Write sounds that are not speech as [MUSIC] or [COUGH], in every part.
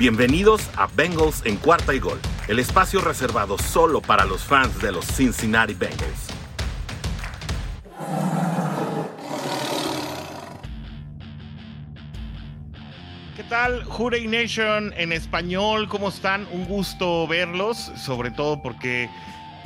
Bienvenidos a Bengals en cuarta y gol, el espacio reservado solo para los fans de los Cincinnati Bengals. ¿Qué tal, Jurey Nation en español? ¿Cómo están? Un gusto verlos, sobre todo porque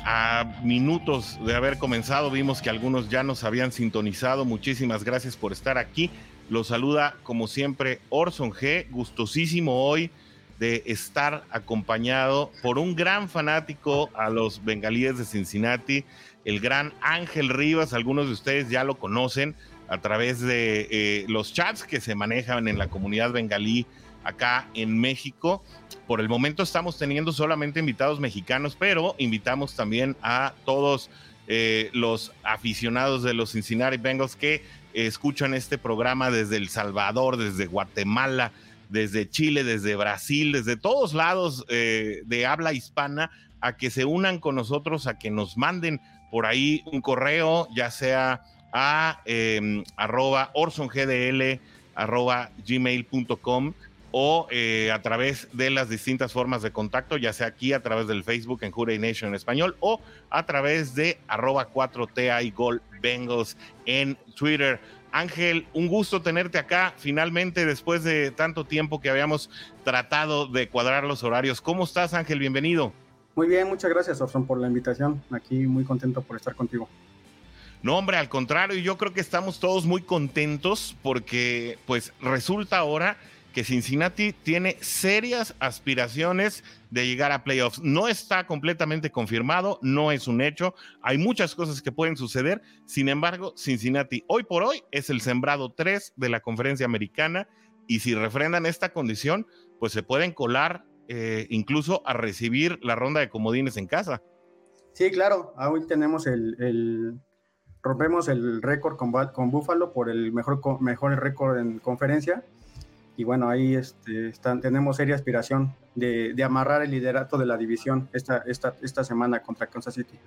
a minutos de haber comenzado vimos que algunos ya nos habían sintonizado. Muchísimas gracias por estar aquí. Los saluda como siempre Orson G. Gustosísimo hoy de estar acompañado por un gran fanático a los bengalíes de Cincinnati, el gran Ángel Rivas. Algunos de ustedes ya lo conocen a través de eh, los chats que se manejan en la comunidad bengalí acá en México. Por el momento estamos teniendo solamente invitados mexicanos, pero invitamos también a todos eh, los aficionados de los Cincinnati Bengals que escuchan este programa desde El Salvador, desde Guatemala, desde Chile, desde Brasil, desde todos lados eh, de habla hispana, a que se unan con nosotros, a que nos manden por ahí un correo, ya sea a eh, arroba orsongdl arroba gmail.com o eh, a través de las distintas formas de contacto, ya sea aquí a través del Facebook en Jure Nation en español o a través de arroba 4TA y Gol Bengals en Twitter. Ángel, un gusto tenerte acá finalmente después de tanto tiempo que habíamos tratado de cuadrar los horarios. ¿Cómo estás, Ángel? Bienvenido. Muy bien, muchas gracias, Orson, por la invitación. Aquí muy contento por estar contigo. No, hombre, al contrario, yo creo que estamos todos muy contentos porque pues resulta ahora que Cincinnati tiene serias aspiraciones de llegar a playoffs. No está completamente confirmado, no es un hecho. Hay muchas cosas que pueden suceder. Sin embargo, Cincinnati hoy por hoy es el sembrado 3 de la conferencia americana y si refrendan esta condición, pues se pueden colar eh, incluso a recibir la ronda de comodines en casa. Sí, claro. Hoy tenemos el, rompemos el récord con, con Buffalo por el mejor, mejor récord en conferencia y bueno, ahí este, tenemos seria aspiración de, amarrar el liderato de la división esta, esta, esta semana contra Kansas City.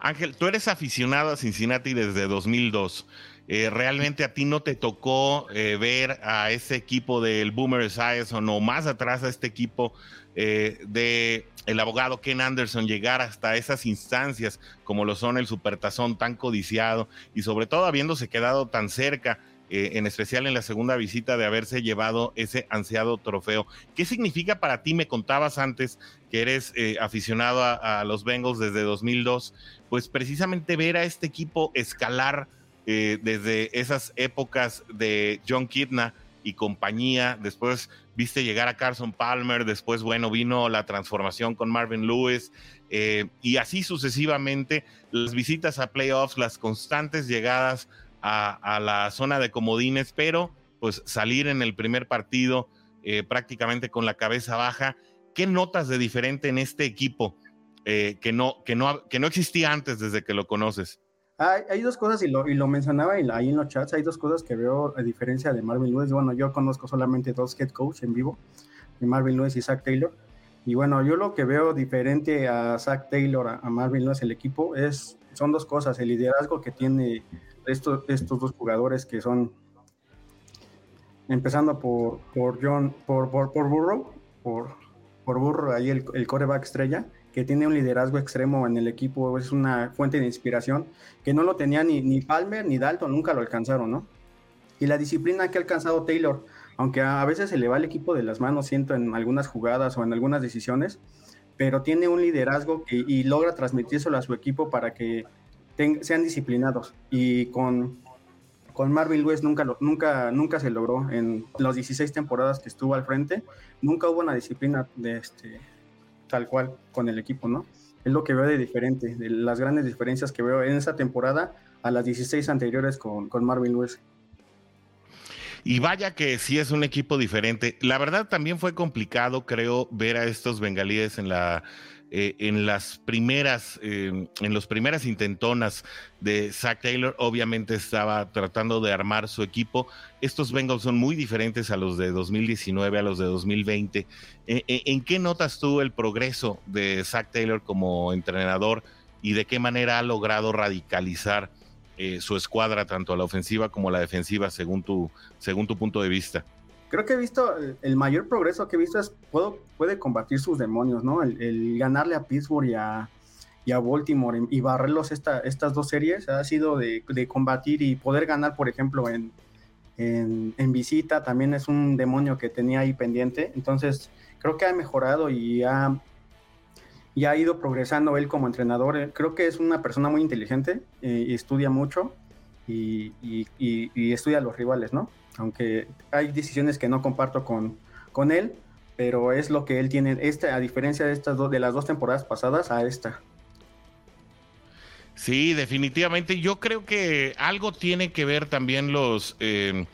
Ángel, tú eres aficionado a Cincinnati desde 2002. Eh, ¿Realmente a ti no te tocó eh, ver a ese equipo del Boomer Esiason o más atrás a este equipo eh, de el abogado Ken Anderson llegar hasta esas instancias como lo son el Supertazón tan codiciado y sobre todo habiéndose quedado tan cerca eh, en especial en la segunda visita de haberse llevado ese ansiado trofeo. ¿Qué significa para ti? Me contabas antes que eres eh, aficionado a, los Bengals desde 2002, pues precisamente ver a este equipo escalar eh, desde esas épocas de John Kidna y compañía, después viste llegar a Carson Palmer, después, bueno, vino la transformación con Marvin Lewis, y así sucesivamente, las visitas a playoffs, las constantes llegadas a, la zona de comodines, pero pues salir en el primer partido eh, prácticamente con la cabeza baja. ¿Qué notas de diferente en este equipo eh, que, no, que, no, que no existía antes desde que lo conoces? Hay, dos cosas, y lo, y lo mencionaba ahí en los chats, hay dos cosas que veo a diferencia de Marvin Lewis. Bueno, yo conozco solamente dos head coach en vivo, de Marvin Lewis y Zach Taylor. Y bueno, yo lo que veo diferente a Zach Taylor, a, a Marvin Lewis, el equipo, es, son dos cosas. El liderazgo que tiene estos, estos dos jugadores que son, empezando por, por John, por, por, por Burrow, por, por ahí el, el coreback estrella, que tiene un liderazgo extremo en el equipo, es una fuente de inspiración, que no lo tenía ni, ni Palmer ni Dalton, nunca lo alcanzaron, ¿no? Y la disciplina que ha alcanzado Taylor, aunque a veces se le va el equipo de las manos, siento en algunas jugadas o en algunas decisiones, pero tiene un liderazgo y logra transmitírselo a su equipo para que sean disciplinados. Y con, con Marvin Lewis nunca, nunca, nunca se logró. En las 16 temporadas que estuvo al frente, nunca hubo una disciplina de este, tal cual con el equipo, ¿no? Es lo que veo de diferente, de las grandes diferencias que veo en esa temporada a las 16 anteriores con, con Marvin Lewis. Y vaya que sí es un equipo diferente. La verdad también fue complicado, creo, ver a estos bengalíes en la eh, en las primeras, eh, en las primeras intentonas de Zach Taylor, obviamente estaba tratando de armar su equipo. Estos Bengals son muy diferentes a los de 2019, a los de 2020. Eh, ¿En qué notas tú el progreso de Zach Taylor como entrenador y de qué manera ha logrado radicalizar su escuadra, tanto a la ofensiva como a la defensiva, según tu, según tu punto de vista? Creo que he visto, el mayor progreso que he visto es puedo, puede combatir sus demonios, ¿no? El, ganarle a Pittsburgh y a, Baltimore y barrerlos esta, estas dos series ha sido de, combatir y poder ganar, por ejemplo, en, en, visita, también es un demonio que tenía ahí pendiente. Entonces, creo que ha mejorado y ha, y ha ido progresando él como entrenador. Creo que es una persona muy inteligente eh, y estudia mucho y, y, estudia a los rivales, ¿no? Aunque hay decisiones que no comparto con, con él, pero es lo que él tiene, este, a diferencia de, estas dos, de las dos temporadas pasadas a esta. Sí, definitivamente. Yo creo que algo tiene que ver también los, eh,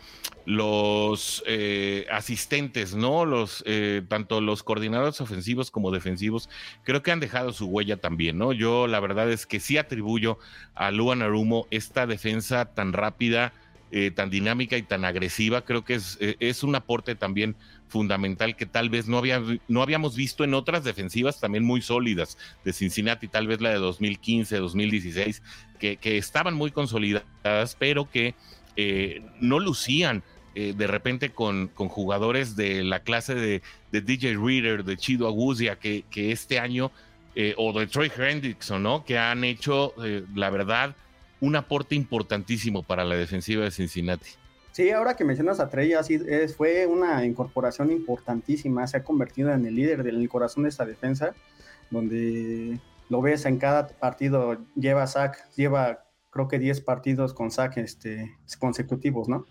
los eh, asistentes, ¿no? Los, eh, tanto los coordinadores ofensivos como defensivos, creo que han dejado su huella también, ¿no? Yo la verdad es que sí atribuyo a Luan Arumo esta defensa tan rápida, tan dinámica y tan agresiva. Creo que es, es un aporte también fundamental que tal vez no, había, no habíamos visto en otras defensivas también muy sólidas de Cincinnati, tal vez la de 2015, 2016, que, que estaban muy consolidadas, pero que eh, no lucían eh, de repente con, con, jugadores de la clase de, de DJ Reader, de Chido Aguzia, que, que este año, eh, o de Troy Hendrickson, ¿no? Que han hecho, la verdad, un aporte importantísimo para la defensiva de Cincinnati. Sí, ahora que mencionas a Trey, fue una incorporación importantísima, se ha convertido en el líder del corazón de esta defensa, donde lo ves en cada partido, lleva sack, lleva creo que 10 partidos con sack este, consecutivos, ¿no?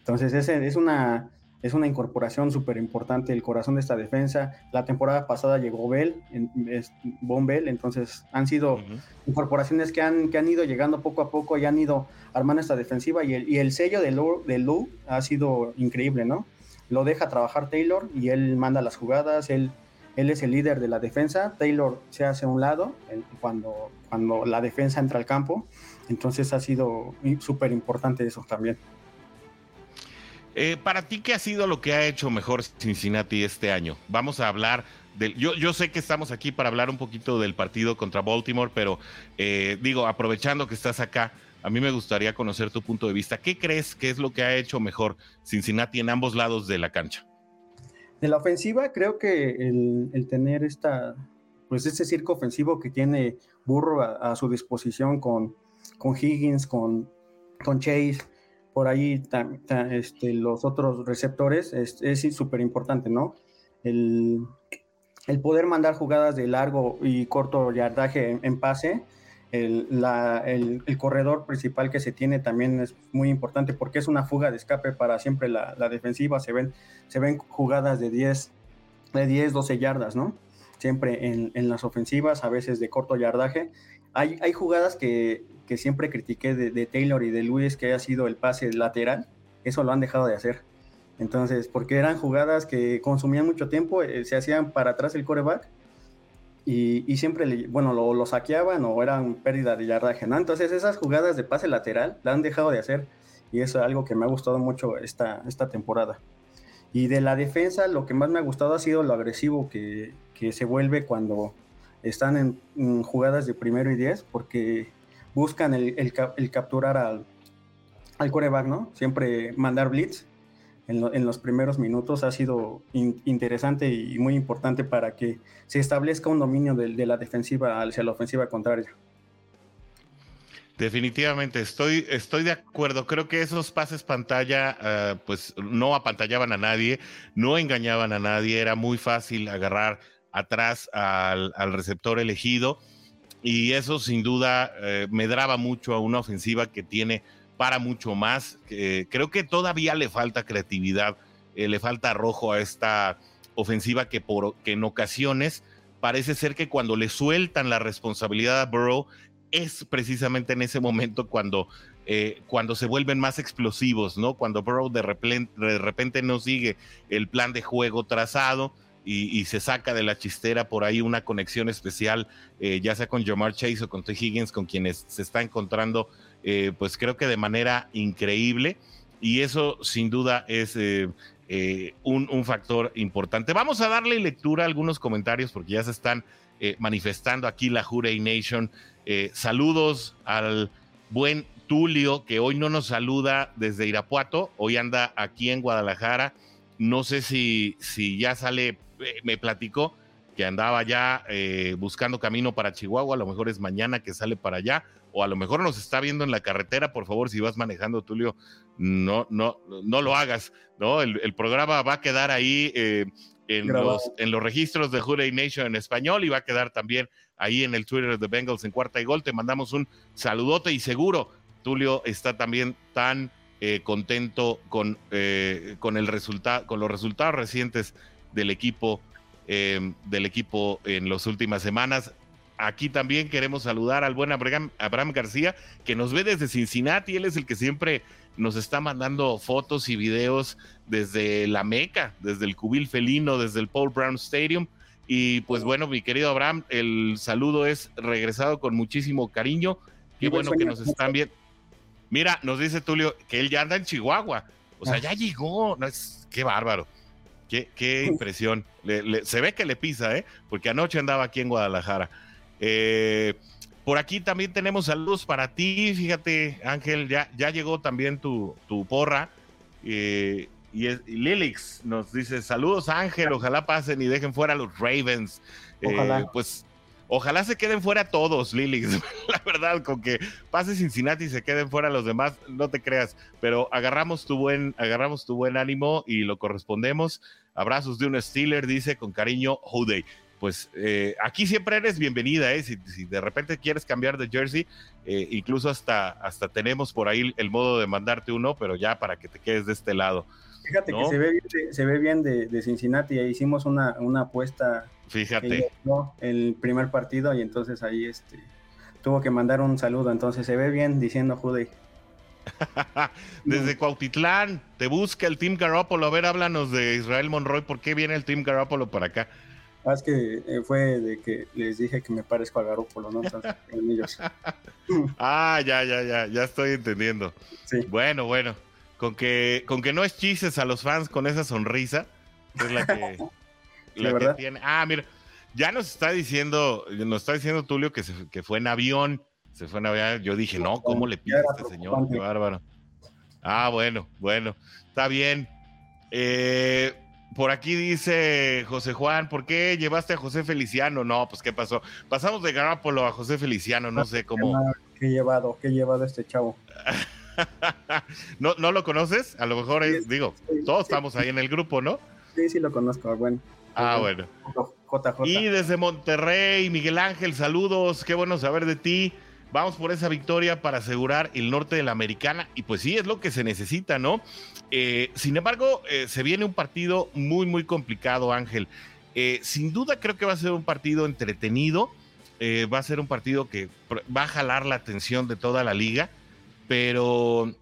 Entonces es, es una es una incorporación súper importante, el corazón de esta defensa. La temporada pasada llegó Bell, es, Von Bell, entonces han sido incorporaciones que han, que han ido llegando poco a poco y han ido armando esta defensiva y el, y el sello de Lou, de Lou ha sido increíble, ¿no? Lo deja trabajar Taylor y él manda las jugadas, él, él es el líder de la defensa, Taylor se hace a un lado cuando, cuando la defensa entra al campo, entonces ha sido súper importante eso también. Eh, para ti, ¿qué ha sido lo que ha hecho mejor Cincinnati este año? Vamos a hablar del. Yo, yo sé que estamos aquí para hablar un poquito del partido contra Baltimore, pero eh, digo, aprovechando que estás acá, a mí me gustaría conocer tu punto de vista. ¿Qué crees que es lo que ha hecho mejor Cincinnati en ambos lados de la cancha? De la ofensiva, creo que el, tener esta, pues ese circo ofensivo que tiene Burro a, su disposición con, con Higgins, con, con Chase por ahí este, los otros receptores es súper importante, ¿no? El, poder mandar jugadas de largo y corto yardaje en, pase, el, corredor principal que se tiene también es muy importante porque es una fuga de escape para siempre la, defensiva. Se ven, se ven jugadas de 10, de 10, 12 yardas, ¿no? Siempre en, en las ofensivas, a veces de corto yardaje. Hay, jugadas que, que siempre critiqué de, Taylor y de Luis, que haya sido el pase lateral, eso lo han dejado de hacer. Entonces, porque eran jugadas que consumían mucho tiempo, eh, se hacían para atrás el coreback y, siempre, bueno, lo, saqueaban o eran pérdida de yardaje, ¿no? Entonces, esas jugadas de pase lateral la han dejado de hacer y eso es algo que me ha gustado mucho esta, esta temporada. Y de la defensa, lo que más me ha gustado ha sido lo agresivo que, se vuelve cuando están en, en, jugadas de primero y diez, porque buscan el, capturar al, al coreback, ¿no? Siempre mandar blitz en, los primeros minutos ha sido interesante y muy importante para que se establezca un dominio de, la defensiva hacia la ofensiva contraria. Definitivamente, estoy, estoy de acuerdo. Creo que esos pases pantalla, eh, pues no apantallaban a nadie, no engañaban a nadie, era muy fácil agarrar atrás al, al receptor elegido y eso sin duda eh, me draba mucho a una ofensiva que tiene para mucho más. creo que todavía le falta creatividad, eh, le falta rojo a esta ofensiva que, por, que en ocasiones parece ser que cuando le sueltan la responsabilidad a Burrow es precisamente en ese momento cuando, eh, cuando se vuelven más explosivos, ¿no? Cuando Burrow de repente, de repente no sigue el plan de juego trazado y, se saca de la chistera por ahí una conexión especial, eh, ya sea con Jamar Chase o con T. Higgins, con quienes se está encontrando, eh, pues creo que de manera increíble. Y eso sin duda es eh, un, factor importante. Vamos a darle lectura a algunos comentarios porque ya se están manifestando aquí la Jurey Nation. saludos al buen Tulio, que hoy no nos saluda desde Irapuato, hoy anda aquí en Guadalajara no sé si, si ya sale, eh, me platicó que andaba ya eh, buscando camino para Chihuahua, a lo mejor es mañana que sale para allá, o a lo mejor nos está viendo en la carretera, por favor, si vas manejando, Tulio, no, no, no lo hagas, ¿no? El, programa va a quedar ahí eh, en, los, en los registros de Hurray Nation en español y va a quedar también ahí en el Twitter de Bengals en cuarta y gol. Te mandamos un saludote y seguro Tulio está también tan eh, contento con, con, el resultado, con los resultados recientes del equipo Em, del equipo en las últimas semanas. Aquí también queremos saludar al buen Abraham, Abraham, García, que nos ve desde Cincinnati. Él es el que siempre nos está mandando fotos y videos desde la Meca, desde el Cubil Felino, desde el Paul Brown Stadium. Y pues bueno, mi querido Abraham, el saludo es regresado con muchísimo cariño. Qué bueno que nos están viendo. Mira, nos dice Tulio que él ya anda en Chihuahua. O sea, ah. ya llegó. No, es, qué bárbaro. Qué, impresión. se ve que le pisa, ¿eh? Porque anoche andaba aquí en Guadalajara. Eh, por aquí también tenemos saludos para ti. Fíjate, Ángel, ya, ya llegó también tu, tu porra. Eh, y, Lilix nos dice: Saludos, Ángel. Ojalá pasen y dejen fuera a los Ravens. Eh, ojalá. pues Ojalá se queden fuera todos, Lilix. [LAUGHS] La verdad, con que pase Cincinnati y se queden fuera los demás, no te creas. Pero agarramos tu buen, agarramos tu buen ánimo y lo correspondemos. Abrazos de un Steeler, dice con cariño, Houday. Pues eh, aquí siempre eres bienvenida, ¿eh? Si, de repente quieres cambiar de jersey, eh, incluso hasta, hasta tenemos por ahí el modo de mandarte uno, pero ya para que te quedes de este lado. Fíjate que se ve bien, se ve bien de, de Cincinnati, hicimos una, una apuesta Fíjate. El primer partido y entonces ahí este tuvo que mandar un saludo, entonces se ve bien diciendo Jude. [LAUGHS] Desde Cuautitlán, te busca el Team Garoppolo. A ver, háblanos de Israel Monroy. ¿Por qué viene el Team Garoppolo para acá? Ah, es que eh, fue de que les dije que me parezco a Garoppolo, ¿no? [LAUGHS] ah, ya, ya, ya, ya estoy entendiendo. Sí. Bueno, bueno. Con que, con que no chises a los fans con esa sonrisa, es la que, [LAUGHS] Ah, mira, ya nos está diciendo, nos está diciendo Tulio que, se, que fue en avión. Se fue en avión. Yo dije, no, ¿cómo le pide a este señor? Qué bárbaro. Ah, bueno, bueno, está bien. Eh, por aquí dice José Juan, ¿por qué llevaste a José Feliciano? No, pues ¿qué pasó? Pasamos de Garápolo a José Feliciano, no sé cómo. ¿Qué llevado? ¿Qué llevado este chavo? [LAUGHS] [LAUGHS] ¿No, ¿No lo conoces? A lo mejor es, digo, todos estamos ahí en el grupo, ¿no? Sí, sí lo conozco, bueno. Ah, bueno. Y desde Monterrey, Miguel Ángel, saludos, qué bueno saber de ti. Vamos por esa victoria para asegurar el norte de la americana y pues sí, es lo que se necesita, ¿no? Eh, sin embargo, eh, se viene un partido muy, muy complicado, Ángel. Eh, sin duda creo que va a ser un partido entretenido, va a ser un partido que va a jalar la atención de toda la liga, pero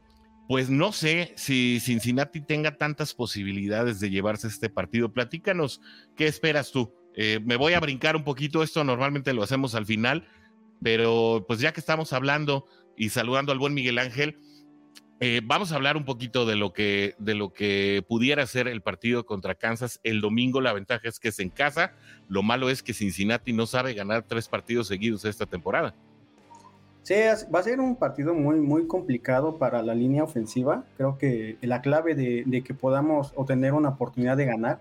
pues no sé si Cincinnati tenga tantas posibilidades de llevarse este partido. Platícanos, ¿qué esperas tú? Eh, me voy a brincar un poquito, esto normalmente lo hacemos al final, pero pues ya que estamos hablando y saludando al buen Miguel Ángel, eh, vamos a hablar un poquito de lo, que, de lo que pudiera ser el partido contra Kansas el domingo. La ventaja es que es en casa, lo malo es que Cincinnati no sabe ganar tres partidos seguidos esta temporada. Sí, va a ser un partido muy, muy complicado para la línea ofensiva. Creo que la clave de, que podamos obtener una oportunidad de ganar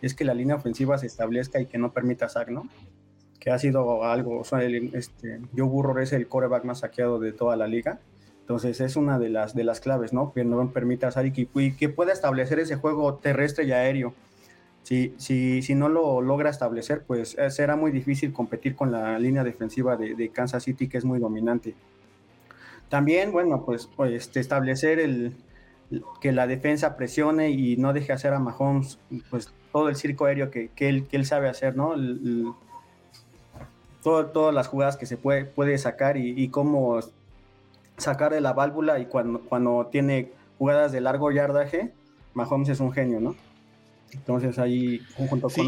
es que la línea ofensiva se establezca y que no permita sack, ¿no? Que ha sido algo, o sea, este, es el coreback más saqueado de toda la liga. Entonces es una de las, de las claves, ¿no? Que no permita sack y que pueda establecer ese juego terrestre y aéreo si, si, si no lo logra establecer, pues eh, será muy difícil competir con la línea defensiva de, Kansas City, que es muy dominante. También, bueno, pues, pues establecer el, que la defensa presione y no deje hacer a Mahomes pues todo el circo aéreo que, él, que él, sabe hacer, ¿no? todas las jugadas que se puede, puede sacar y, y, cómo sacar de la válvula y cuando, cuando tiene jugadas de largo yardaje, Mahomes es un genio, ¿no? Entonces ahí, junto con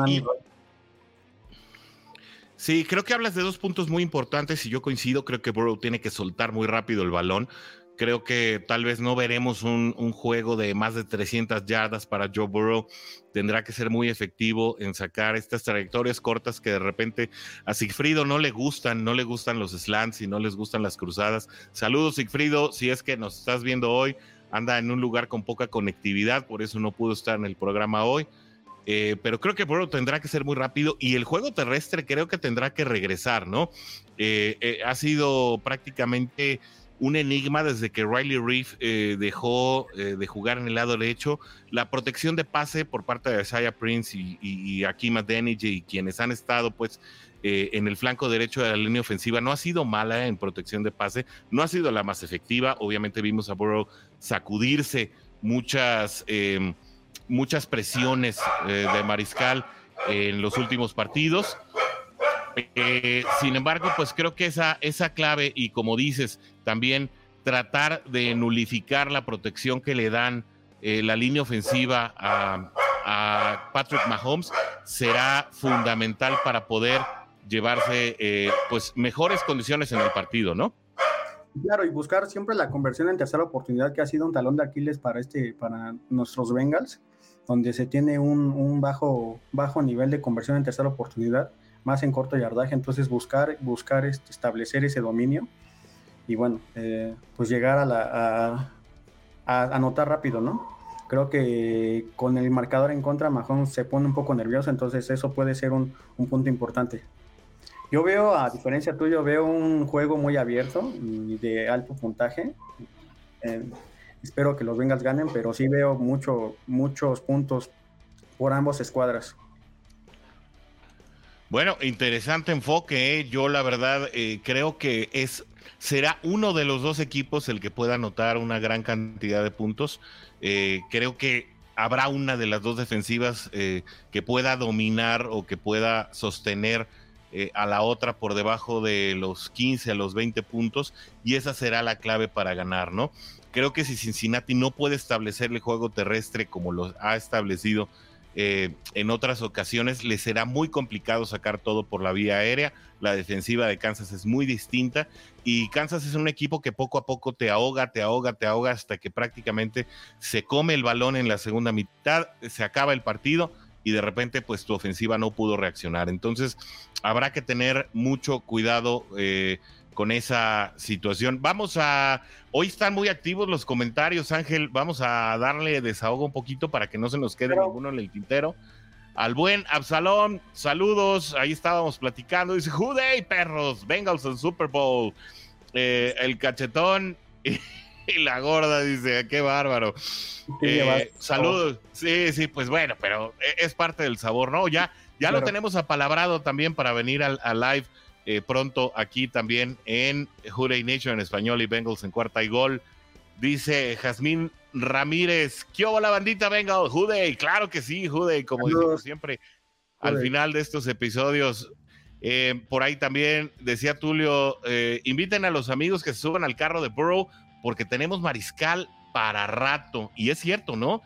Sí, creo que hablas de dos puntos muy importantes y yo coincido, creo que Burrow tiene que soltar muy rápido el balón. Creo que tal vez no veremos un, juego de más de 300 yardas para Joe Burrow. Tendrá que ser muy efectivo en sacar estas trayectorias cortas que de repente a Sigfrido no le gustan, no le gustan los slants y no les gustan las cruzadas. Saludos Sigfrido, si es que nos estás viendo hoy, anda en un lugar con poca conectividad, por eso no pudo estar en el programa hoy. Eh, pero creo que tendrá que ser muy rápido y el juego terrestre creo que tendrá que regresar, ¿no? Eh, eh, ha sido prácticamente un enigma desde que Riley Reef dejó de jugar en el lado derecho. La protección de pase por parte de Isaiah Prince y, y, y Akima y quienes han estado, pues, en el flanco derecho de la línea ofensiva no ha sido mala en protección de pase, no ha sido la más efectiva. Obviamente vimos a Burrow sacudirse muchas muchas presiones eh, de Mariscal en los últimos partidos. Eh, sin embargo, pues creo que esa, esa clave y como dices, también tratar de nulificar la protección que le dan eh, la línea ofensiva a, Patrick Mahomes será fundamental para poder llevarse pues mejores condiciones en el partido, ¿no? Claro, y buscar siempre la conversión en tercera oportunidad que ha sido un talón de Aquiles para este, para nuestros Bengals donde se tiene un, bajo, bajo nivel de conversión en tercera oportunidad, más en corto yardaje, entonces buscar, buscar este, establecer ese dominio y bueno, eh, pues llegar a, la, a, anotar rápido, ¿no? Creo que con el marcador en contra, Mahomes se pone un poco nervioso, entonces eso puede ser un, punto importante. Yo veo, a diferencia tuyo, veo un juego muy abierto y de alto puntaje. Eh, Espero que los Bengals ganen, pero sí veo mucho, muchos puntos por ambos escuadras. Bueno, interesante enfoque. ¿eh? Yo la verdad eh, creo que es será uno de los dos equipos el que pueda anotar una gran cantidad de puntos. Eh, creo que habrá una de las dos defensivas que pueda dominar o que pueda sostener a la otra por debajo de los 15 a los 20 puntos y esa será la clave para ganar, ¿no? Creo que si Cincinnati no puede establecer el juego terrestre como lo ha establecido eh, en otras ocasiones, le será muy complicado sacar todo por la vía aérea. La defensiva de Kansas es muy distinta y Kansas es un equipo que poco a poco te ahoga, te ahoga, te ahoga hasta que prácticamente se come el balón en la segunda mitad, se acaba el partido y de repente pues tu ofensiva no pudo reaccionar. Entonces habrá que tener mucho cuidado. Eh, con esa situación. Vamos a, hoy están muy activos los comentarios, Ángel, vamos a darle desahogo un poquito para que no se nos quede ninguno en el tintero. Al buen Absalón, saludos, ahí estábamos platicando, dice, Juday, perros, Bengals al Super Bowl. Eh, el cachetón [LAUGHS] [LAUGHS] y, la gorda dice, qué bárbaro. Eh, saludos, sí, sí, pues bueno, pero e, es parte del sabor, ¿no? Ya, ya lo tenemos apalabrado también para venir al, al live eh, pronto aquí también en Hurray Nation en español y Bengals en cuarta y gol. Dice Jazmín Ramírez, ¿qué la bandita Bengals? Juday, claro que sí, Juday, como digo siempre al final de estos episodios. Eh, por ahí también decía Tulio, eh, inviten a los amigos que se suban al carro de Burrow porque tenemos mariscal para rato. Y es cierto, ¿no?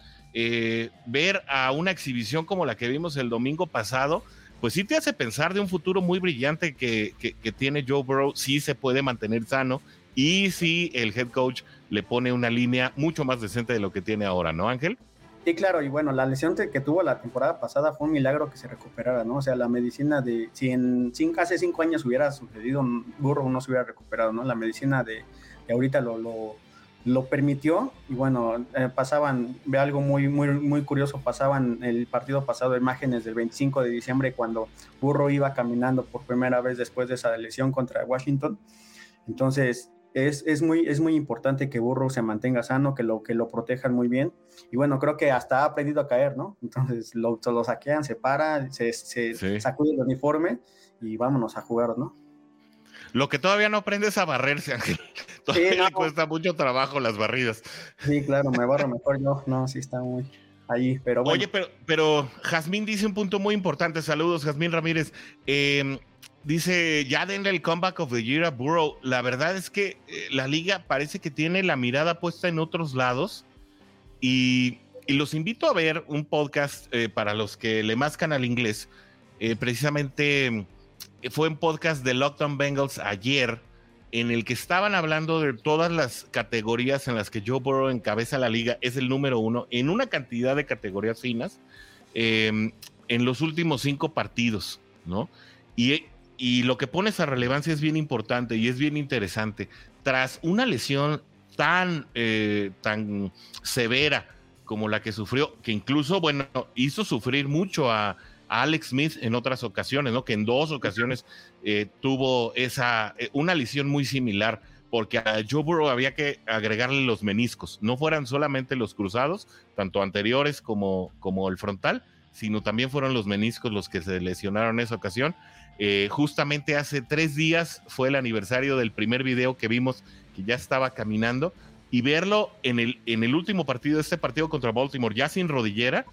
ver a una exhibición como la que vimos el domingo pasado, pues sí te hace pensar de un futuro muy brillante que, tiene Joe Burrow, sí se puede mantener sano y sí el head coach le pone una línea mucho más decente de lo que tiene ahora, ¿no, Ángel? Sí, claro, y bueno, la lesión que tuvo la temporada pasada fue un milagro que se recuperara, ¿no? O sea, la medicina de, si en cinco, hace cinco años hubiera sucedido, Burrow no se hubiera recuperado, ¿no? La medicina de, de ahorita lo, lo lo permitió y bueno, eh, pasaban, ve algo muy, muy, muy curioso, pasaban el partido pasado imágenes del 25 de diciembre cuando Burro iba caminando por primera vez después de esa lesión contra Washington. Entonces, es, es, muy, es muy importante que Burro se mantenga sano, que lo, que lo protejan muy bien. Y bueno, creo que hasta ha aprendido a caer, ¿no? Entonces lo, lo saquean, se para, se, se sacude el uniforme y vámonos a jugar, ¿no? Lo que todavía no aprende es a barrerse, Ángel. [LAUGHS] Todavía le cuesta mucho trabajo las barridas. Sí, claro, me barro mejor yo. No, sí está muy ahí, pero bueno. Oye, pero, pero Jazmín dice un punto muy importante. Saludos, Jazmín Ramírez. Em, dice, ya denle el comeback of the year a Burrow. La verdad es que eh, la liga parece que tiene la mirada puesta en otros lados y, los invito a ver un podcast eh, para los que le mascan al inglés. Eh, precisamente fue un podcast de Lockdown Bengals ayer en el que estaban hablando de todas las categorías en las que Joe Burrow encabeza la liga, es el número uno en una cantidad de categorías finas em, en los últimos cinco partidos, ¿no? Y, y lo que pone esa relevancia es bien importante y es bien interesante. Tras una lesión tan, eh, tan severa como la que sufrió, que incluso, bueno, hizo sufrir mucho a, Alex Smith en otras ocasiones, ¿no? Que en dos ocasiones eh, tuvo esa, eh, una lesión muy similar, porque a Joe Burrow había que agregarle los meniscos, no fueran solamente los cruzados, tanto anteriores como, como el frontal, sino también fueron los meniscos los que se lesionaron en esa ocasión. Eh, justamente hace tres días fue el aniversario del primer video que vimos que ya estaba caminando y verlo en el, en el último partido, este partido contra Baltimore, ya sin rodillera,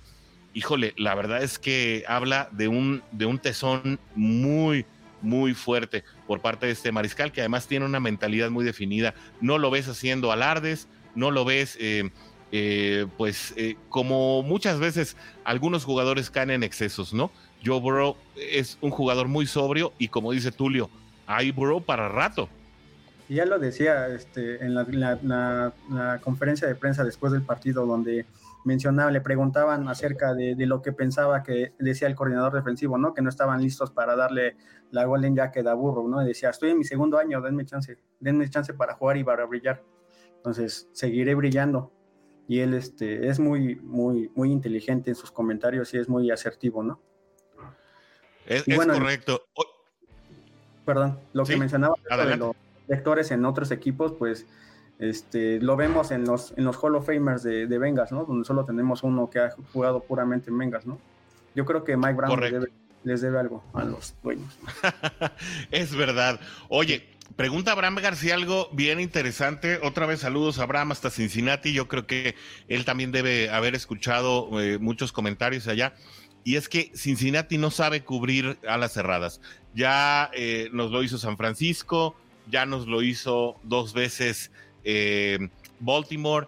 híjole, la verdad es que habla de un, de un tesón muy, muy fuerte por parte de este mariscal, que además tiene una mentalidad muy definida. No lo ves haciendo alardes, no lo ves, eh, eh, pues, eh, como muchas veces algunos jugadores caen en excesos, ¿no? Joe Burrow es un jugador muy sobrio y como dice Tulio, hay Burrow para rato. Ya lo decía este, en la conferencia de prensa después del partido, donde mencionaba, le preguntaban acerca de, lo que pensaba que decía el coordinador defensivo, ¿no? Que no estaban listos para darle la golden jacket a Burro, ¿no? Y decía, estoy en mi segundo año, denme chance, denme chance para jugar y para brillar. Entonces, seguiré brillando. Y él este, es muy, muy, muy inteligente en sus comentarios y es muy asertivo, ¿no? Es, correcto. Perdón, lo que mencionaba de los lectores en otros equipos, pues este, lo vemos en los, en los Hall of Famers de, de Vengas, ¿no? Donde solo tenemos uno que ha jugado puramente en Vengas, ¿no? Yo creo que Mike Brown les debe, algo a los dueños. [LAUGHS] es verdad. Oye, pregunta Abraham García algo bien interesante. Otra vez saludos a Abraham hasta Cincinnati. Yo creo que él también debe haber escuchado eh, muchos comentarios allá. Y es que Cincinnati no sabe cubrir a las cerradas. Ya eh, nos lo hizo San Francisco, ya nos lo hizo dos veces eh, Baltimore.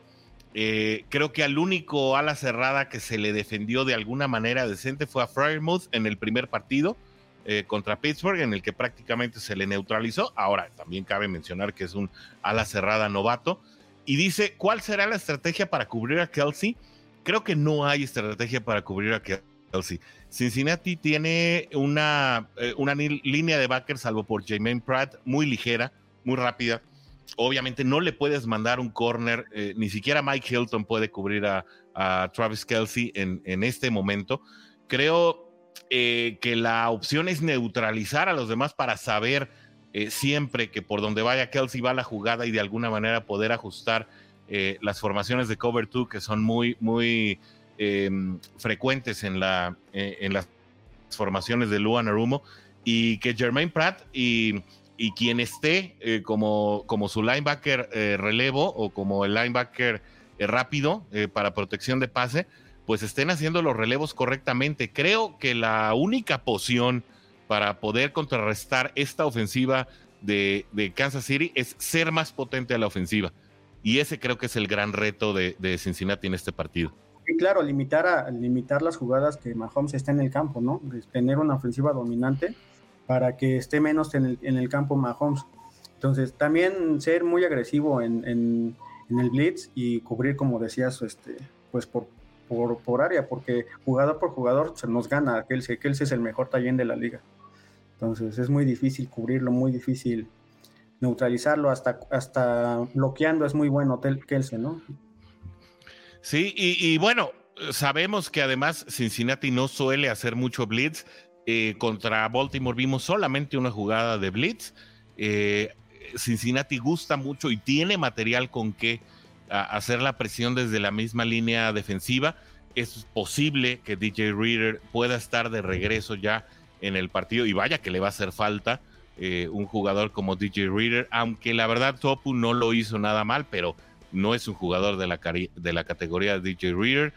Eh, creo que al único ala cerrada que se le defendió de alguna manera decente fue a Fryermuth en el primer partido eh, contra Pittsburgh, en el que prácticamente se le neutralizó. Ahora, también cabe mencionar que es un ala cerrada novato. Y dice, ¿cuál será la estrategia para cubrir a Kelsey? Creo que no hay estrategia para cubrir a Kelsey. Cincinnati tiene una, una línea de backers, salvo por Jermaine Pratt, muy ligera, muy rápida obviamente no le puedes mandar un corner, eh, ni siquiera Mike Hilton puede cubrir a, Travis Kelsey en, en, este momento. Creo eh, que la opción es neutralizar a los demás para saber eh, siempre que por donde vaya Kelsey va la jugada y de alguna manera poder ajustar las formaciones de cover 2 que son muy, muy em, frecuentes en, la, en las formaciones de Luan Arumo y que Jermaine Pratt y y quien esté eh, como, como su linebacker eh, relevo o como el linebacker eh, rápido para protección de pase, pues estén haciendo los relevos correctamente. Creo que la única poción para poder contrarrestar esta ofensiva de, Kansas City es ser más potente a la ofensiva. Y ese creo que es el gran reto de, de Cincinnati en este partido. Claro, limitar, limitar las jugadas que Mahomes está en el campo, ¿no? Tener una ofensiva dominante para que esté menos en el, en el campo Mahomes. Entonces, también ser muy agresivo en, en, el blitz y cubrir, como decías, este, pues por, por, por, área, porque jugador por jugador se nos gana. Kelsey, Kelsey es el mejor tallén de la liga. Entonces, es muy difícil cubrirlo, muy difícil neutralizarlo, hasta, hasta bloqueando es muy bueno Kelsey, ¿no? Sí, y bueno, sabemos que además Cincinnati no suele hacer mucho blitz, eh, contra Baltimore vimos solamente una jugada de blitz. Eh, Cincinnati gusta mucho y tiene material con que hacer la presión desde la misma línea defensiva. Es posible que DJ Reader pueda estar de regreso ya en el partido y vaya que le va a hacer falta eh, un jugador como DJ Reader, aunque la verdad Topu no lo hizo nada mal, pero no es un jugador de la, de la categoría de DJ Reader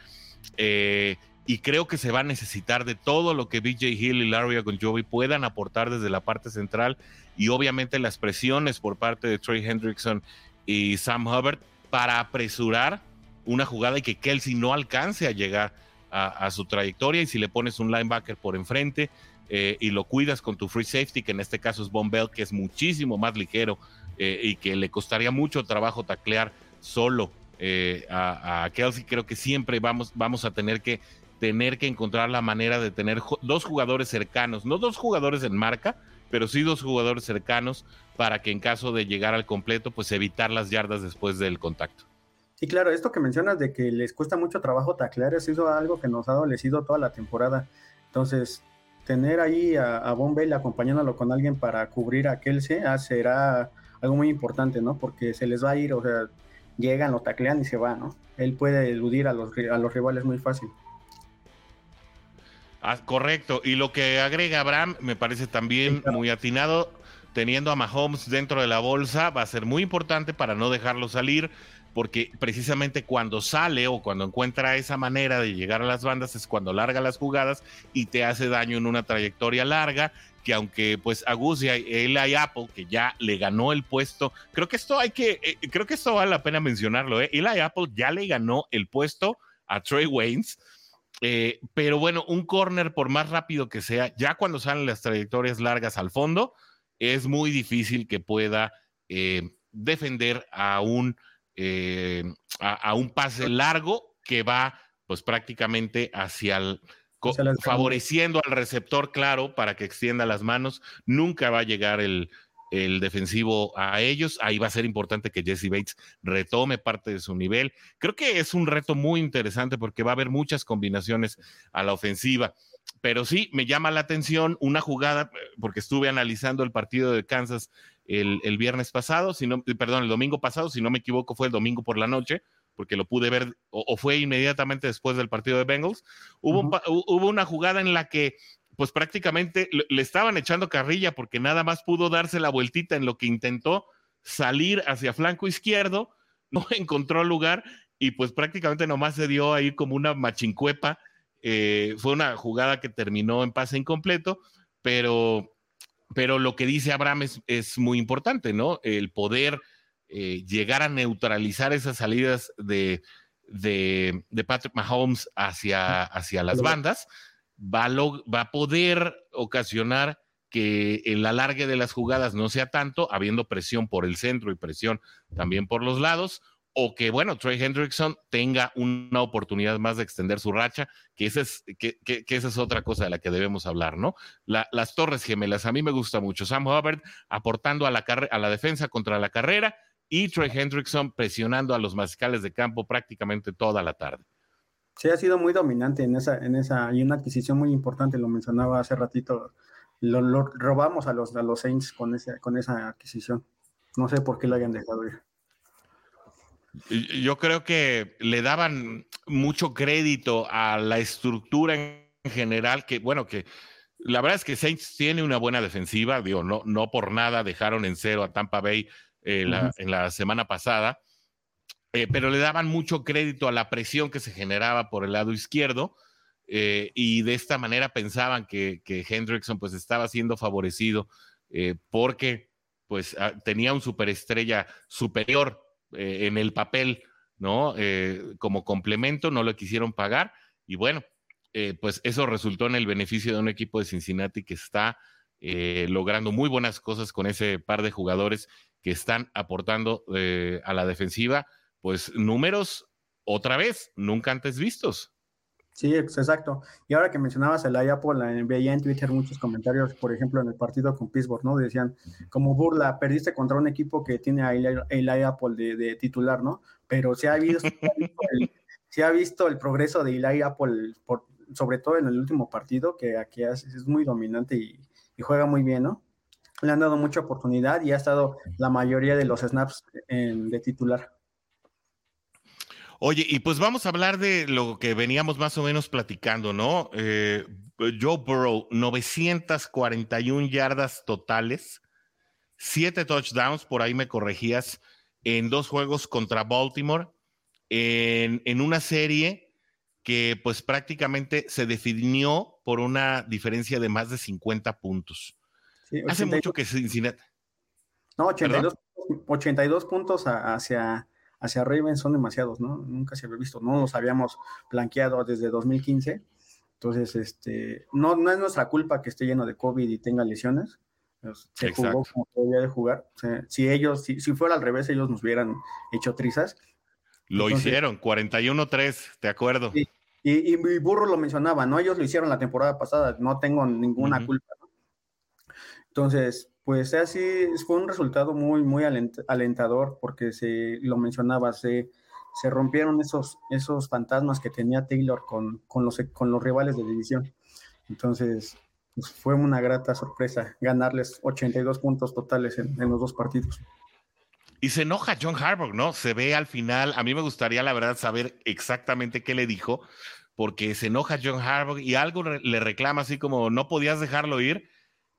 y creo que se va a necesitar de todo lo que BJ Hill y Larry Ogunjobi puedan aportar desde la parte central y obviamente las presiones por parte de Trey Hendrickson y Sam Hubbard para apresurar una jugada y que Kelsey no alcance a llegar a, su trayectoria. Y si le pones un linebacker por enfrente eh, y lo cuidas con tu free safety, que en este caso es Bombell, que es muchísimo más ligero eh, y que le costaría mucho trabajo taclear solo eh, a, a, Kelsey, creo que siempre vamos, vamos a tener que tener que encontrar la manera de tener dos jugadores cercanos, no dos jugadores en marca, pero sí dos jugadores cercanos para que en caso de llegar al completo, pues evitar las yardas después del contacto. Sí, claro, esto que mencionas de que les cuesta mucho trabajo taclear, es algo que nos ha adolecido toda la temporada. Entonces, tener ahí a, a Bombell acompañándolo con alguien para cubrir a Kelsey ah, será algo muy importante, ¿no? Porque se les va a ir, o sea, llegan, lo taclean y se va, ¿no? Él puede eludir a los rivales muy fácil. Ah, correcto. Y lo que agrega Abraham me parece también muy atinado. Teniendo a Mahomes dentro de la bolsa va a ser muy importante para no dejarlo salir, porque precisamente cuando sale o cuando encuentra esa manera de llegar a las bandas es cuando larga las jugadas y te hace daño en una trayectoria larga que aunque pues a Gus y Eli Apple, que ya le ganó el puesto, creo que esto hay que, eh, creo que esto vale la pena mencionarlo, ¿eh? Eli Apple ya le ganó el puesto a Trey Waynes, eh, pero bueno, un corner por más rápido que sea, ya cuando salen las trayectorias largas al fondo, es muy difícil que pueda eh, defender a un, a un pase largo que va pues prácticamente hacia el favoreciendo al receptor, claro, para que extienda las manos. Nunca va a llegar el, el defensivo a ellos. Ahí va a ser importante que Jesse Bates retome parte de su nivel. Creo que es un reto muy interesante porque va a haber muchas combinaciones a la ofensiva. Pero sí, me llama la atención una jugada, porque estuve analizando el partido de Kansas el, el viernes pasado, si no, perdón, el domingo pasado, si no me equivoco, fue el domingo por la noche porque lo pude ver, o, fue inmediatamente después del partido de Bengals, hubo, hubo una jugada en la que pues prácticamente le, estaban echando carrilla porque nada más pudo darse la vueltita en lo que intentó salir hacia flanco izquierdo, no [LAUGHS] encontró lugar y pues prácticamente nomás se dio ahí como una machincuepa. Eh, fue una jugada que terminó en pase incompleto, pero, pero lo que dice Abraham es, es muy importante, ¿no? El poder eh, llegar a neutralizar esas salidas de, de, Patrick Mahomes hacia, hacia las bandas, va a, va poder ocasionar que el alargue de las jugadas no sea tanto, habiendo presión por el centro y presión también por los lados, o que, bueno, Trey Hendrickson tenga una oportunidad más de extender su racha, que esa es, que, es otra cosa de la que debemos hablar, ¿no? las torres gemelas, a mí me gusta mucho. Sam Hubbard aportando a la, a la defensa contra la carrera y Trey Hendrickson presionando a los mascales de campo prácticamente toda la tarde. Sí, ha sido muy dominante en esa, en esa, y una adquisición muy importante, lo mencionaba hace ratito, lo, robamos a los, a los Saints con, ese, con esa adquisición. No sé por qué lo hayan dejado ir. Yo creo que le daban mucho crédito a la estructura en general, que bueno, que la verdad es que Saints tiene una buena defensiva, digo, no, no por nada dejaron en cero a Tampa Bay eh, en la semana pasada, eh, pero le daban mucho crédito a la presión que se generaba por el lado izquierdo eh, y de esta manera pensaban que, Hendrickson pues estaba siendo favorecido porque pues ah, tenía un superestrella superior en el papel, ¿no? como complemento, no lo quisieron pagar y bueno, pues eso resultó en el beneficio de un equipo de Cincinnati que está logrando muy buenas cosas con ese par de jugadores que están aportando eh, a la defensiva, pues números otra vez, nunca antes vistos. Sí, exacto. Y ahora que mencionabas el Apple, veía en Twitter muchos comentarios, por ejemplo, en el partido con Pittsburgh, ¿no? Decían, como burla, perdiste contra un equipo que tiene a el Apple de, titular, ¿no? Pero se ha visto, el, se ha visto el progreso de Eli Apple, por, sobre todo en el último partido, que aquí es, muy dominante y, y, juega muy bien, ¿no? le han dado mucha oportunidad y ha estado la mayoría de los snaps de titular. Oye, y pues vamos a hablar de lo que veníamos más o menos platicando, ¿no? Eh, Joe Burrow, 941 yardas totales, 7 touchdowns, por ahí me corregías, en dos juegos contra Baltimore, en, en una serie que pues prácticamente se definió por una diferencia de más de 50 puntos. Hace mucho que Cincinnati. No, 82, 82 puntos hacia, hacia Ravens son demasiados, ¿no? Nunca se había visto, no los habíamos blanqueado desde 2015. Entonces, este, no, no es nuestra culpa que esté lleno de COVID y tenga lesiones. Pues, se jugó como debía de jugar. si ellos, si, fuera al revés, ellos nos hubieran hecho trizas. Lo hicieron, 41-3, te acuerdo. Y, y, Burro lo mencionaba, ¿no? Ellos lo hicieron la temporada pasada, no tengo ninguna culpa, Entonces, pues así fue un resultado muy, muy alentador porque se lo mencionaba, se, se rompieron esos, esos fantasmas que tenía Taylor con, con, los, con los rivales de división. Entonces, pues fue una grata sorpresa ganarles 82 puntos totales en, en los dos partidos. Y se enoja John Harbaugh, ¿no? Se ve al final, a mí me gustaría la verdad saber exactamente qué le dijo, porque se enoja John Harbaugh y algo le reclama así como no podías dejarlo ir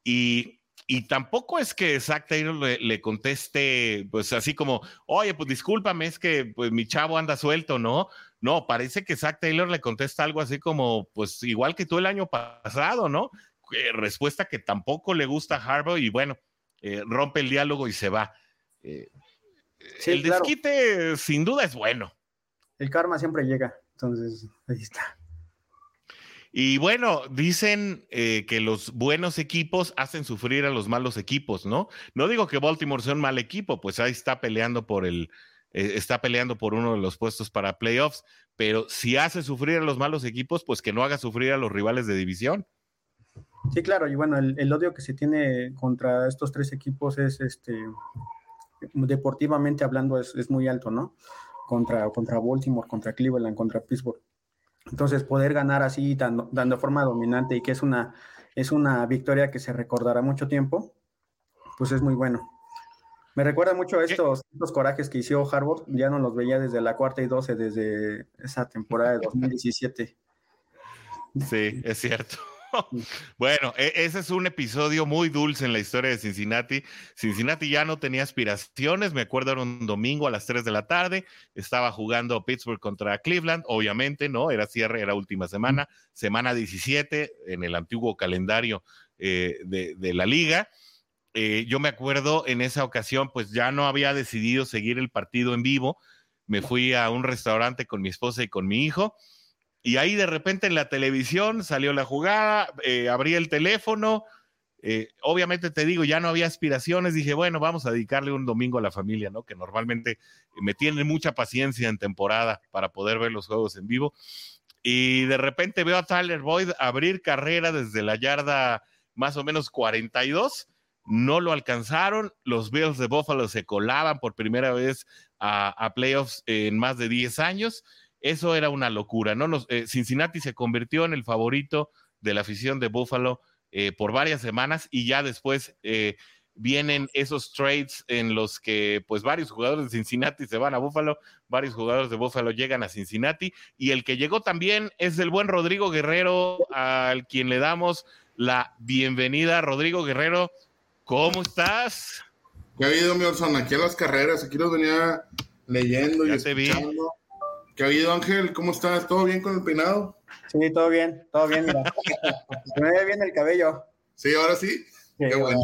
y, y tampoco es que Zach Taylor le, conteste pues así como, oye, pues discúlpame, es que pues mi chavo anda suelto, ¿no? No, parece que Zach Taylor le contesta algo así como, pues igual que tú el año pasado, ¿no? Eh, respuesta que tampoco le gusta a Harbaugh y bueno, eh, rompe el diálogo y se va. Eh, el desquite sin duda es bueno. El karma siempre llega, entonces ahí está. Y bueno, dicen eh, que los buenos equipos hacen sufrir a los malos equipos, ¿no? No digo que Baltimore sea un mal equipo, pues ahí está peleando por el, eh, está peleando por uno de los puestos para playoffs, pero si hace sufrir a los malos equipos, pues que no haga sufrir a los rivales de división. Sí, claro, y bueno, el, el odio que se tiene contra estos tres equipos es este deportivamente hablando es, muy alto, ¿no? Contra, contra Baltimore, contra Cleveland, contra Pittsburgh. Entonces, poder ganar así, dando, dando forma dominante y que es una, es una victoria que se recordará mucho tiempo, pues es muy bueno. Me recuerda mucho a estos, estos corajes que hizo Harvard, ya no los veía desde la cuarta y doce, desde esa temporada de 2017. Sí, es cierto. [LAUGHS] bueno, e, ese es un episodio muy dulce en la historia de Cincinnati. Cincinnati ya no tenía aspiraciones, me acuerdo era un domingo a las 3 de la tarde, estaba jugando Pittsburgh contra Cleveland, obviamente, ¿no? Era cierre, era última semana, semana 17 en el antiguo calendario eh, de, la liga. Eh, yo me acuerdo en esa ocasión, pues ya no había decidido seguir el partido en vivo, me fui a un restaurante con mi esposa y con mi hijo y ahí de repente en la televisión salió la jugada, eh, abrí el teléfono, eh, obviamente te digo, ya no había aspiraciones, dije, bueno, vamos a dedicarle un domingo a la familia, ¿no? Que normalmente me tiene mucha paciencia en temporada para poder ver los juegos en vivo. Y de repente veo a Tyler Boyd abrir carrera desde la yarda más o menos 42. No lo alcanzaron. Los Bills de Buffalo se colaban por primera vez a, a playoffs en más de 10 años eso era una locura, ¿no? Eh, Cincinnati se convirtió en el favorito de la afición de Buffalo eh, por varias semanas y ya después eh, vienen esos trades en los que pues varios jugadores de Cincinnati se van a Buffalo, varios jugadores de Buffalo llegan a Cincinnati y el que llegó también es el buen Rodrigo Guerrero al quien le damos la bienvenida. Rodrigo Guerrero, ¿cómo estás? ¿Qué ha habido, mi Orson? Aquí en las carreras, aquí los venía leyendo y escuchando. ¿Qué ha habido, Ángel? ¿Cómo estás? ¿Todo bien con el peinado? Sí, todo bien, todo bien. [LAUGHS] me ve bien el cabello. Sí, ahora sí. Qué bueno.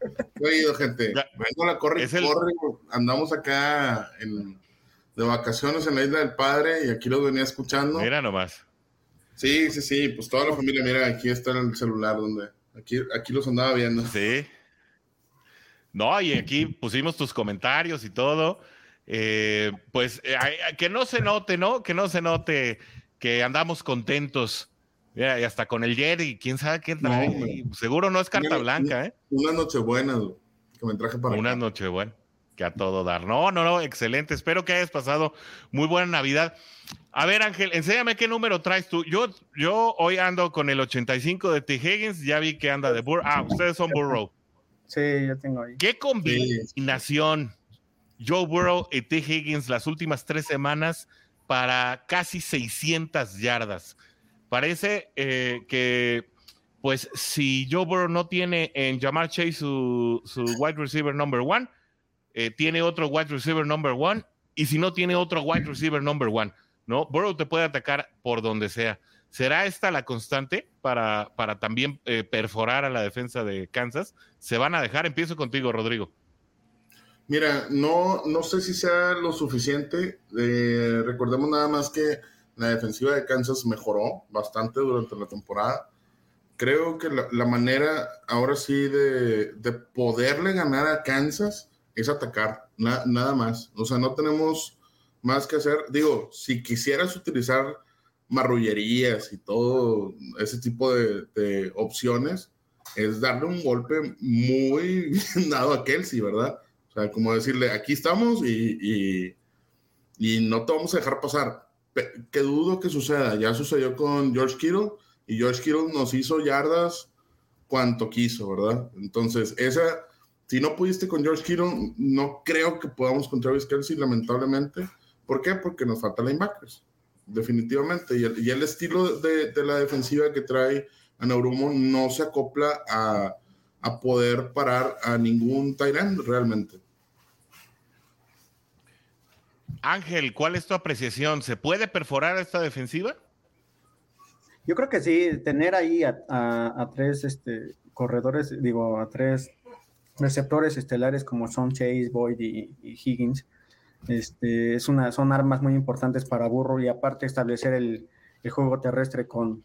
¿Qué ha habido, gente? Vengo a la corre, corre. Andamos acá de vacaciones en la Isla del Padre y aquí los venía escuchando. Mira nomás. Sí, sí, sí. Pues toda la familia, mira, aquí está en el celular donde aquí, aquí los andaba viendo. Sí. No, y aquí pusimos tus comentarios y todo. Eh, pues eh, que no se note, ¿no? Que no se note que andamos contentos. y hasta con el Jerry, quién sabe qué trae. Seguro no es carta blanca, ¿eh? Una noche buena, que me traje para Una noche buena, que a todo dar. No, no, no, excelente. Espero que hayas pasado muy buena Navidad. A ver, Ángel, enséñame qué número traes tú. Yo, yo hoy ando con el 85 de T. Higgins, ya vi que anda de Burrow. Ah, ustedes son Burrow. Sí, yo tengo ahí. ¿Qué combinación? Joe Burrow y T. Higgins las últimas tres semanas para casi 600 yardas. Parece eh, que, pues, si Joe Burrow no tiene en Jamar Chase su, wide receiver number one, eh, tiene otro wide receiver number one, y si no tiene otro wide receiver number one, ¿no? Burrow te puede atacar por donde sea. ¿Será esta la constante para, para también eh, perforar a la defensa de Kansas? ¿Se van a dejar? Empiezo contigo, Rodrigo. Mira, no, no sé si sea lo suficiente. Eh, recordemos nada más que la defensiva de Kansas mejoró bastante durante la temporada. Creo que la, manera ahora sí de, poderle ganar a Kansas es atacar, nada más. O sea, no tenemos más que hacer. Digo, si quisieras utilizar marrullerías y todo ese tipo de, de opciones, es darle un golpe muy [LAUGHS] dado a Kelsey, ¿verdad? O sea, como decirle, aquí estamos y, y, no te vamos a dejar pasar. Que dudo que suceda. Ya sucedió con George Kittle y George Kittle nos hizo yardas cuanto quiso, ¿verdad? Entonces, esa, si no pudiste con George Kittle, no creo que podamos con Travis Kelsey, lamentablemente. ¿Por qué? Porque nos falta linebackers, definitivamente. Y el, y el estilo de, de, la defensiva que trae Anaurumo no se acopla a, a poder parar a ningún Tyrant realmente. Ángel, ¿cuál es tu apreciación? ¿Se puede perforar esta defensiva? Yo creo que sí, tener ahí a, a, tres este, corredores, digo, a tres receptores estelares como son Chase, Boyd y, Higgins, este, es una, son armas muy importantes para Burro y aparte establecer el, el juego terrestre con,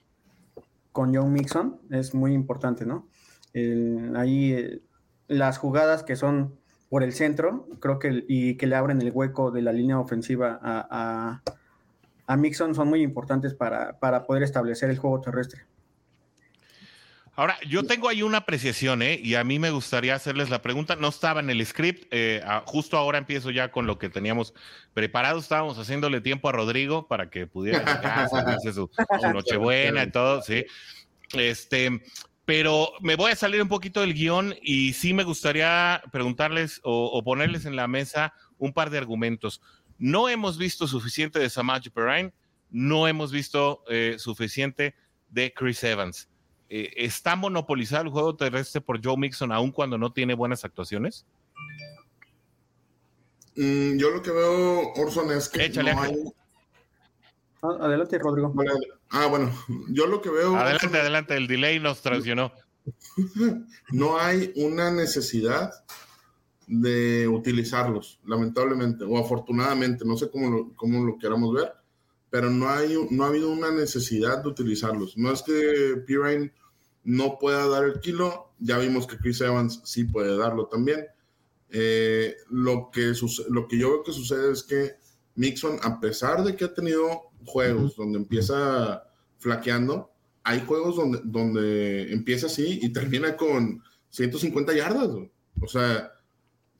con John Mixon es muy importante, ¿no? Ahí eh, las jugadas que son por el centro, creo que y que le abren el hueco de la línea ofensiva a, a, Mixon son muy importantes para, para, poder establecer el juego terrestre. Ahora, yo tengo ahí una apreciación, ¿eh? Y a mí me gustaría hacerles la pregunta. No estaba en el script, eh, justo ahora empiezo ya con lo que teníamos preparado. Estábamos haciéndole tiempo a Rodrigo para que pudiera su, su [LAUGHS] Nochebuena y todo, sí. Este, pero me voy a salir un poquito del guion y sí me gustaría preguntarles o, ponerles en la mesa un par de argumentos. No hemos visto suficiente de Samaj Perrine, no hemos visto eh, suficiente de Chris Evans. Eh, ¿Está monopolizado el juego terrestre por Joe Mixon aun cuando no tiene buenas actuaciones? Mm, yo lo que veo, Orson, es que no hay, adelante, Rodrigo. Ah, bueno, yo lo que veo. Adelante, adelante, el delay nos traicionó. [LAUGHS] No hay una necesidad de utilizarlos, lamentablemente, o afortunadamente, no sé cómo lo, cómo lo queramos ver, pero no, hay, no ha habido una necesidad de utilizarlos. No es que Pirine no pueda dar el kilo, ya vimos que Chris Evans sí puede darlo también. Eh, lo, que lo que yo veo que sucede es que Mixon, a pesar de que ha tenido juegos donde empieza flaqueando, hay juegos donde, donde empieza así y termina con 150 yardas. O sea,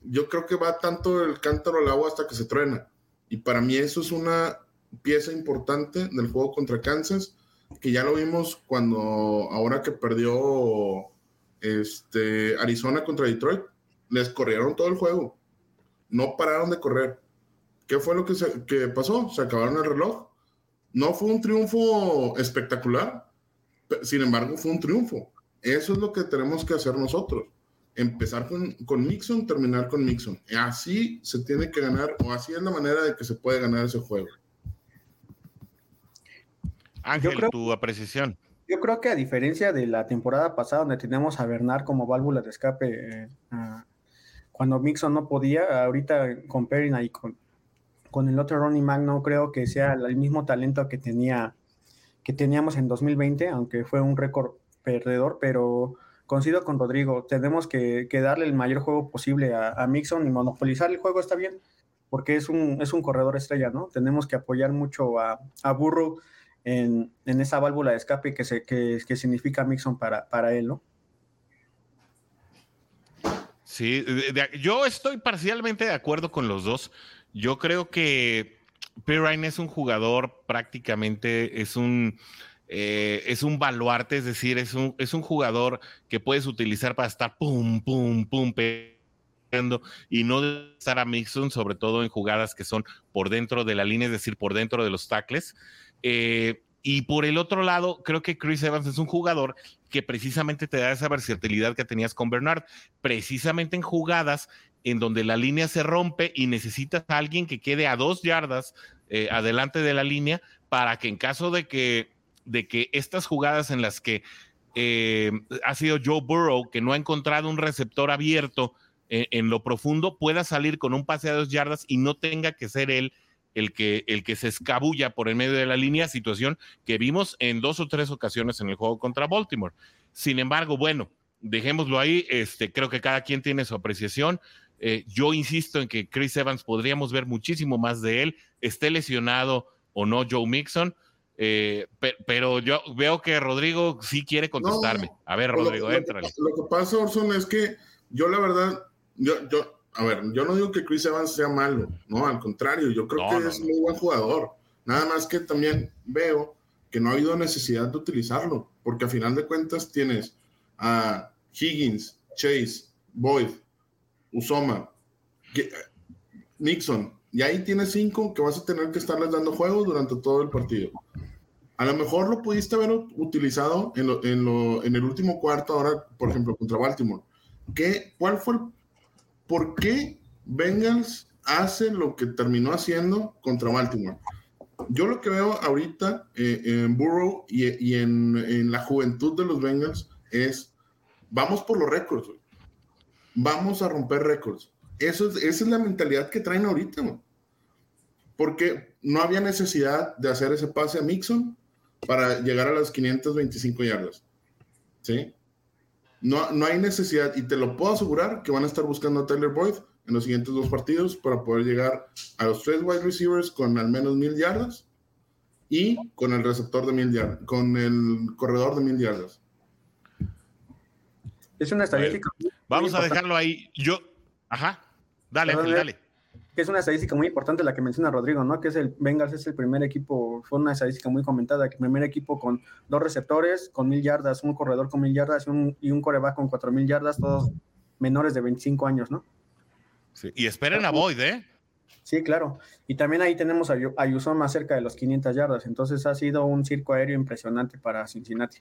yo creo que va tanto el cántaro al agua hasta que se truena. Y para mí eso es una pieza importante del juego contra Kansas, que ya lo vimos cuando, ahora que perdió este, Arizona contra Detroit, les corrieron todo el juego. No pararon de correr. ¿Qué fue lo que, que pasó? Se acabaron el reloj no fue un triunfo espectacular, sin embargo fue un triunfo. Eso es lo que tenemos que hacer nosotros. Empezar con, con Mixon, terminar con Mixon. Así se tiene que ganar, o así es la manera de que se puede ganar ese juego. Ángel, tu apreciación. Yo creo que a diferencia de la temporada pasada, donde teníamos a Bernard como válvula de escape, eh, cuando Mixon no podía, ahorita con Perrin ahí con, con el otro Ronnie Mac no creo que sea el mismo talento que tenía que teníamos en 2020, aunque fue un récord perdedor, pero coincido con Rodrigo, tenemos que, darle el mayor juego posible a, Mixon y monopolizar el juego está bien, porque es un, es un corredor estrella, ¿no? Tenemos que apoyar mucho a, a Burrow en, esa válvula de escape que, se, significa Mixon para, él, ¿no? Sí, yo estoy parcialmente de acuerdo con los dos. Yo creo que Pirine es un jugador prácticamente, es un, eh, es un baluarte, es decir, es un, es un jugador que puedes utilizar para estar pum, pum, pum, pegando y no estar a Mixon, sobre todo en jugadas que son por dentro de la línea, es decir, por dentro de los tackles. Eh, y por el otro lado, creo que Chris Evans es un jugador que precisamente te da esa versatilidad que tenías con Bernard, precisamente en jugadas en donde la línea se rompe y necesitas a alguien que quede a dos yardas eh, adelante de la línea para que en caso de que, de que estas jugadas en las que eh, ha sido Joe Burrow, que no ha encontrado un receptor abierto eh, en lo profundo, pueda salir con un pase a dos yardas y no tenga que ser él el que, el que se escabulla por el medio de la línea, situación que vimos en dos o tres ocasiones en el juego contra Baltimore. Sin embargo, bueno, dejémoslo ahí, este, creo que cada quien tiene su apreciación. Eh, yo insisto en que Chris Evans podríamos ver muchísimo más de él, esté lesionado o no Joe Mixon. Eh, pero yo veo que Rodrigo sí quiere contestarme. a ver, Rodrigo, entra. Lo, que pasa, Orson, es que yo la verdad, yo, yo, a ver, yo no digo que Chris Evans sea malo, no, al contrario, yo creo que es un muy buen jugador. Nada más que también veo que no ha habido necesidad de utilizarlo, porque a final de cuentas tienes a Higgins, Chase, Boyd, Usoma, Nixon, y ahí tienes cinco que vas a tener que estarles dando juego durante todo el partido. A lo mejor lo pudiste haber utilizado en, en, el último cuarto, ahora, por ejemplo, contra Baltimore. ¿Qué, ¿Cuál fue el, por qué Bengals hace lo que terminó haciendo contra Baltimore? Yo lo que veo ahorita eh, en Burrow y, en, la juventud de los Bengals es, vamos por los récords, vamos a romper récords. Eso esa es la mentalidad que traen ahorita, porque no había necesidad de hacer ese pase a Mixon para llegar a las 525 yardas. ¿Sí? No, no hay necesidad, y te lo puedo asegurar que van a estar buscando a Tyler Boyd en los siguientes dos partidos para poder llegar a los tres wide receivers con al menos mil yardas y con el receptor de mil yardas, con el corredor de mil yardas. Es una estadística. Vamos a dejarlo ahí. Yo, ajá, dale, dale que es una estadística muy importante la que menciona Rodrigo, ¿no? Que es el Bengals es el primer equipo, fue una estadística muy comentada, que primer equipo con dos receptores, con mil yardas, un corredor con mil yardas y un, y un coreback con cuatro mil yardas, todos menores de 25 años, ¿no? Sí, y esperen a Boyd, ¿eh? Sí, claro. Y también ahí tenemos a, a más cerca de los 500 yardas, entonces ha sido un circo aéreo impresionante para Cincinnati.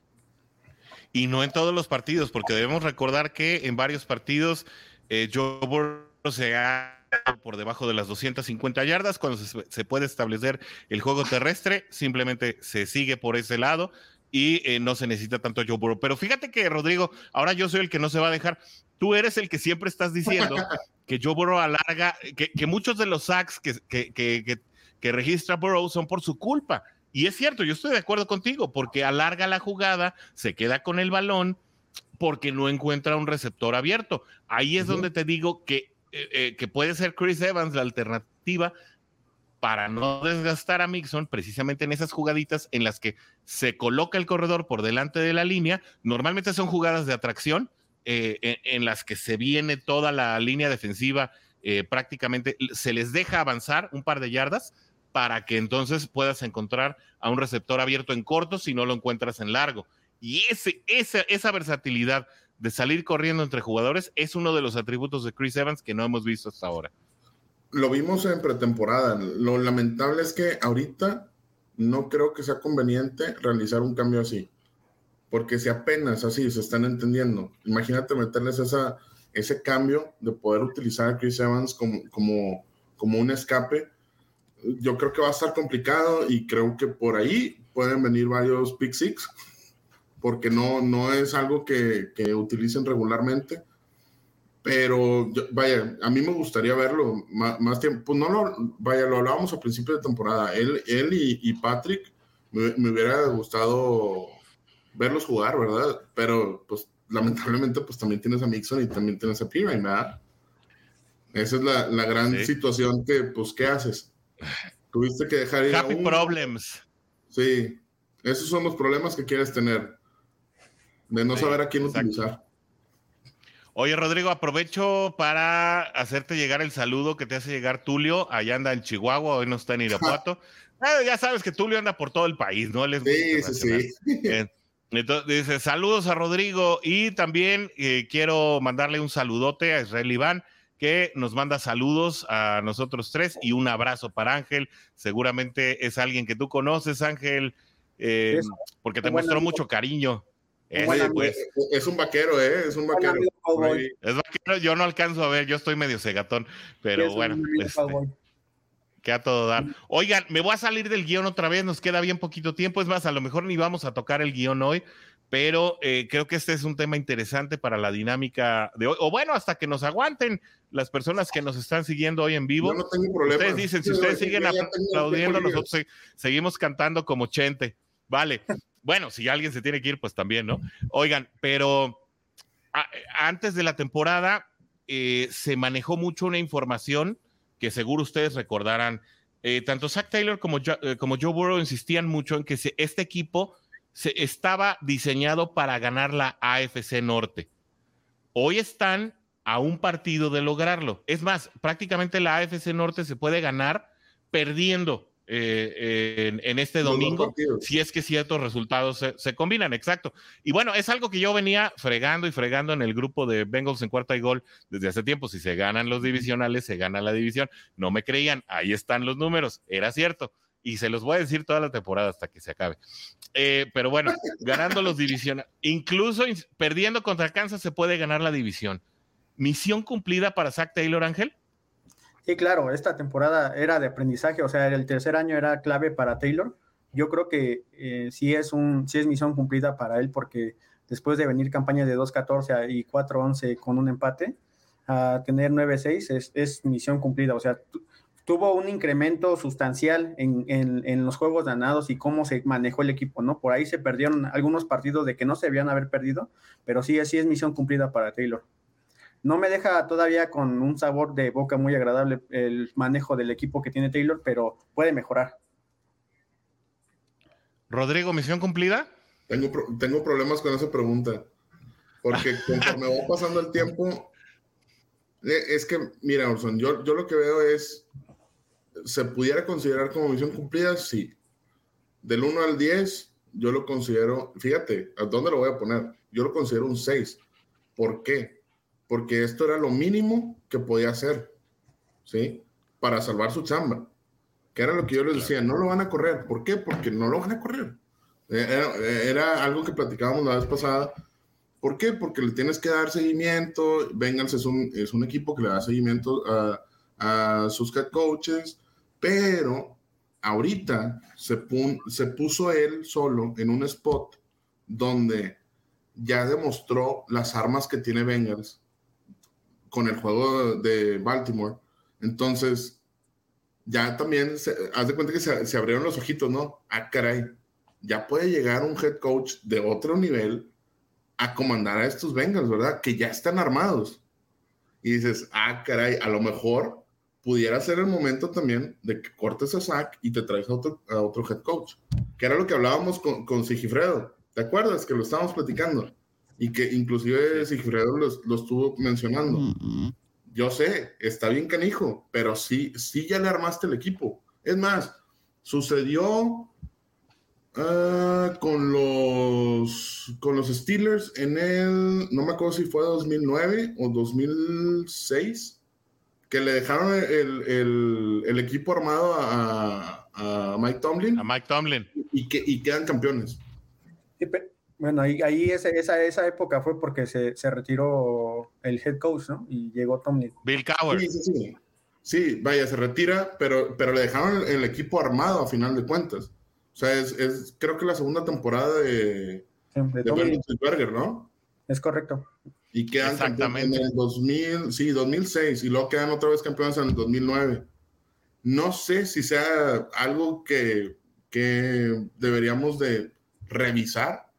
Y no en todos los partidos, porque debemos recordar que en varios partidos eh, Joe Burrow se ha por debajo de las 250 yardas. Cuando se, puede establecer el juego terrestre, simplemente se sigue por ese lado y eh, no se necesita tanto Joe Burrow. Pero fíjate que, Rodrigo, ahora yo soy el que no se va a dejar. Tú eres el que siempre estás diciendo [LAUGHS] que Joe Burrow alarga, que, muchos de los sacks que, que, que registra Burrow son por su culpa. Y es cierto, yo estoy de acuerdo contigo, porque alarga la jugada, se queda con el balón, porque no encuentra un receptor abierto. Ahí es donde te digo que eh, eh, que puede ser Chris Evans la alternativa para no desgastar a Mixon precisamente en esas jugaditas en las que se coloca el corredor por delante de la línea. Normalmente son jugadas de atracción eh, en, las que se viene toda la línea defensiva, prácticamente se les deja avanzar un par de yardas para que entonces puedas encontrar a un receptor abierto en corto si no lo encuentras en largo. Y ese, esa, esa versatilidad de salir corriendo entre jugadores es uno de los atributos de Chris Evans que no hemos visto hasta ahora. Lo vimos en pretemporada. Lo lamentable es que ahorita no creo que sea conveniente realizar un cambio así. Porque si apenas así se están entendiendo, imagínate meterles esa, ese cambio de poder utilizar a Chris Evans como, como, como un escape. Yo creo que va a estar complicado y creo que por ahí pueden venir varios pick six porque no, no es algo que, que utilicen regularmente. Pero vaya, a mí me gustaría verlo más, tiempo. Pues no lo, vaya, lo hablábamos al principio de temporada. Él, él y, Patrick me, me, hubiera gustado verlos jugar, ¿verdad? Pero pues lamentablemente pues también tienes a Mixon y también tienes a Pirine, ¿verdad? Esa es la, la gran situación que, pues, ¿qué haces? Tuviste que dejar ir Happy problems. Sí, esos son los problemas que quieres tener de no saber a quién utilizar. Oye, Rodrigo, aprovecho para hacerte llegar el saludo que te hace llegar Tulio. Allá anda en Chihuahua, hoy no está en Irapuato. [LAUGHS] Ah, ya sabes que Tulio anda por todo el país, ¿no? Él es sí, sí, sí. Eh, entonces, dice, saludos a Rodrigo y también eh, quiero mandarle un saludote a Israel Iván que nos manda saludos a nosotros tres y un abrazo para Ángel. Seguramente es alguien que tú conoces, Ángel, eh, porque te mostró mucho cariño. Pues. Es un vaquero, ¿eh? Es un vaquero. Es vaquero, yo no alcanzo a ver, yo estoy medio cegatón, pero bueno. Este, que a todo dar. Oigan, me voy a salir del guion otra vez, nos queda bien poquito tiempo, es más, a lo mejor ni vamos a tocar el guion hoy, pero eh, creo que este es un tema interesante para la dinámica de hoy, o bueno, hasta que nos aguanten las personas que nos están siguiendo hoy en vivo. no tengo problema. Ustedes dicen, si ustedes siguen aplaudiendo, nosotros seguimos cantando como Chente. Vale. [LAUGHS] Bueno, si alguien se tiene que ir, pues también, ¿no? Oigan, pero antes de la temporada eh, se manejó mucho una información que seguro ustedes recordarán. eh, tanto Zach Taylor como, como Joe Burrow insistían mucho en que este equipo se, estaba diseñado para ganar la AFC Norte. Hoy están a un partido de lograrlo. Es más, prácticamente la AFC Norte se puede ganar perdiendo eh, en, este domingo, si es que ciertos resultados se, combinan, exacto. Y bueno, es algo que yo venía fregando y fregando en el grupo de Bengals en cuarta y gol desde hace tiempo. Si se ganan los divisionales, se gana la división. No me creían, ahí están los números, era cierto. Y se los voy a decir toda la temporada hasta que se acabe. Eh, pero bueno, [LAUGHS] ganando los divisionales, incluso perdiendo contra Kansas se puede ganar la división. Misión cumplida para Zach Taylor, Ángel. Sí, claro, esta temporada era de aprendizaje, o sea, el tercer año era clave para Taylor. Yo creo que eh, sí, es un, sí es misión cumplida para él, porque después de venir campaña de 2-14 y 4-11 con un empate, a tener 9-6 es, es, misión cumplida. O sea, tuvo un incremento sustancial en, en, en, los juegos ganados y cómo se manejó el equipo, ¿no? Por ahí se perdieron algunos partidos de que no se debían haber perdido, pero sí, sí es misión cumplida para Taylor no me deja todavía con un sabor de boca muy agradable el manejo del equipo que tiene Taylor, pero puede mejorar. Rodrigo, misión cumplida. Tengo, tengo problemas con esa pregunta, porque [LAUGHS] conforme va pasando el tiempo, eh, es que, mira, Orson, yo, yo lo que veo es, ¿se pudiera considerar como misión cumplida? Sí. Del 1 al 10, yo lo considero, fíjate, ¿a dónde lo voy a poner? Yo lo considero un 6. ¿Por qué? porque esto era lo mínimo que podía hacer, ¿sí? Para salvar su chamba. Que era lo que yo les decía, no lo van a correr. ¿Por qué? Porque no lo van a correr. Eh, era, algo que platicábamos la vez pasada. ¿Por qué? Porque le tienes que dar seguimiento. Vengan, es un, es un equipo que le da seguimiento a, a sus head coaches, pero ahorita se, puso él solo en un spot donde ya demostró las armas que tiene Bengals con el juego de Baltimore. Entonces, ya también, haz de cuenta que se, abrieron los ojitos, ¿no? Ah, caray, ya puede llegar un head coach de otro nivel a comandar a estos Bengals, ¿verdad? Que ya están armados. Y dices, ah, caray, a lo mejor pudiera ser el momento también de que cortes a Zach y te traes a otro, a otro head coach. Que era lo que hablábamos con, con Sigifredo. ¿Te acuerdas que lo estábamos platicando? y que inclusive Sigfredo lo, estuvo mencionando. Yo sé, está bien canijo, pero sí, sí ya le armaste el equipo. Es más, sucedió ah, con, los, con los Steelers en el, no me acuerdo si fue 2009 o 2006, que le dejaron el, el, equipo armado a, a, Mike Tomlin. A Mike Tomlin. Y, que, y quedan campeones. Bueno, ahí, ahí esa, esa, época fue porque se, se, retiró el head coach, ¿no? Y llegó Tomlin. Bill Cowher. Sí, sí, sí. sí, vaya, se retira, pero, pero le dejaron el, equipo armado a final de cuentas. O sea, es, es creo que la segunda temporada de, de, Berger, ¿no? Es correcto. Y quedan Exactamente. en el 2000, sí, 2006, y luego quedan otra vez campeones en el 2009. No sé si sea algo que, que deberíamos de revisar,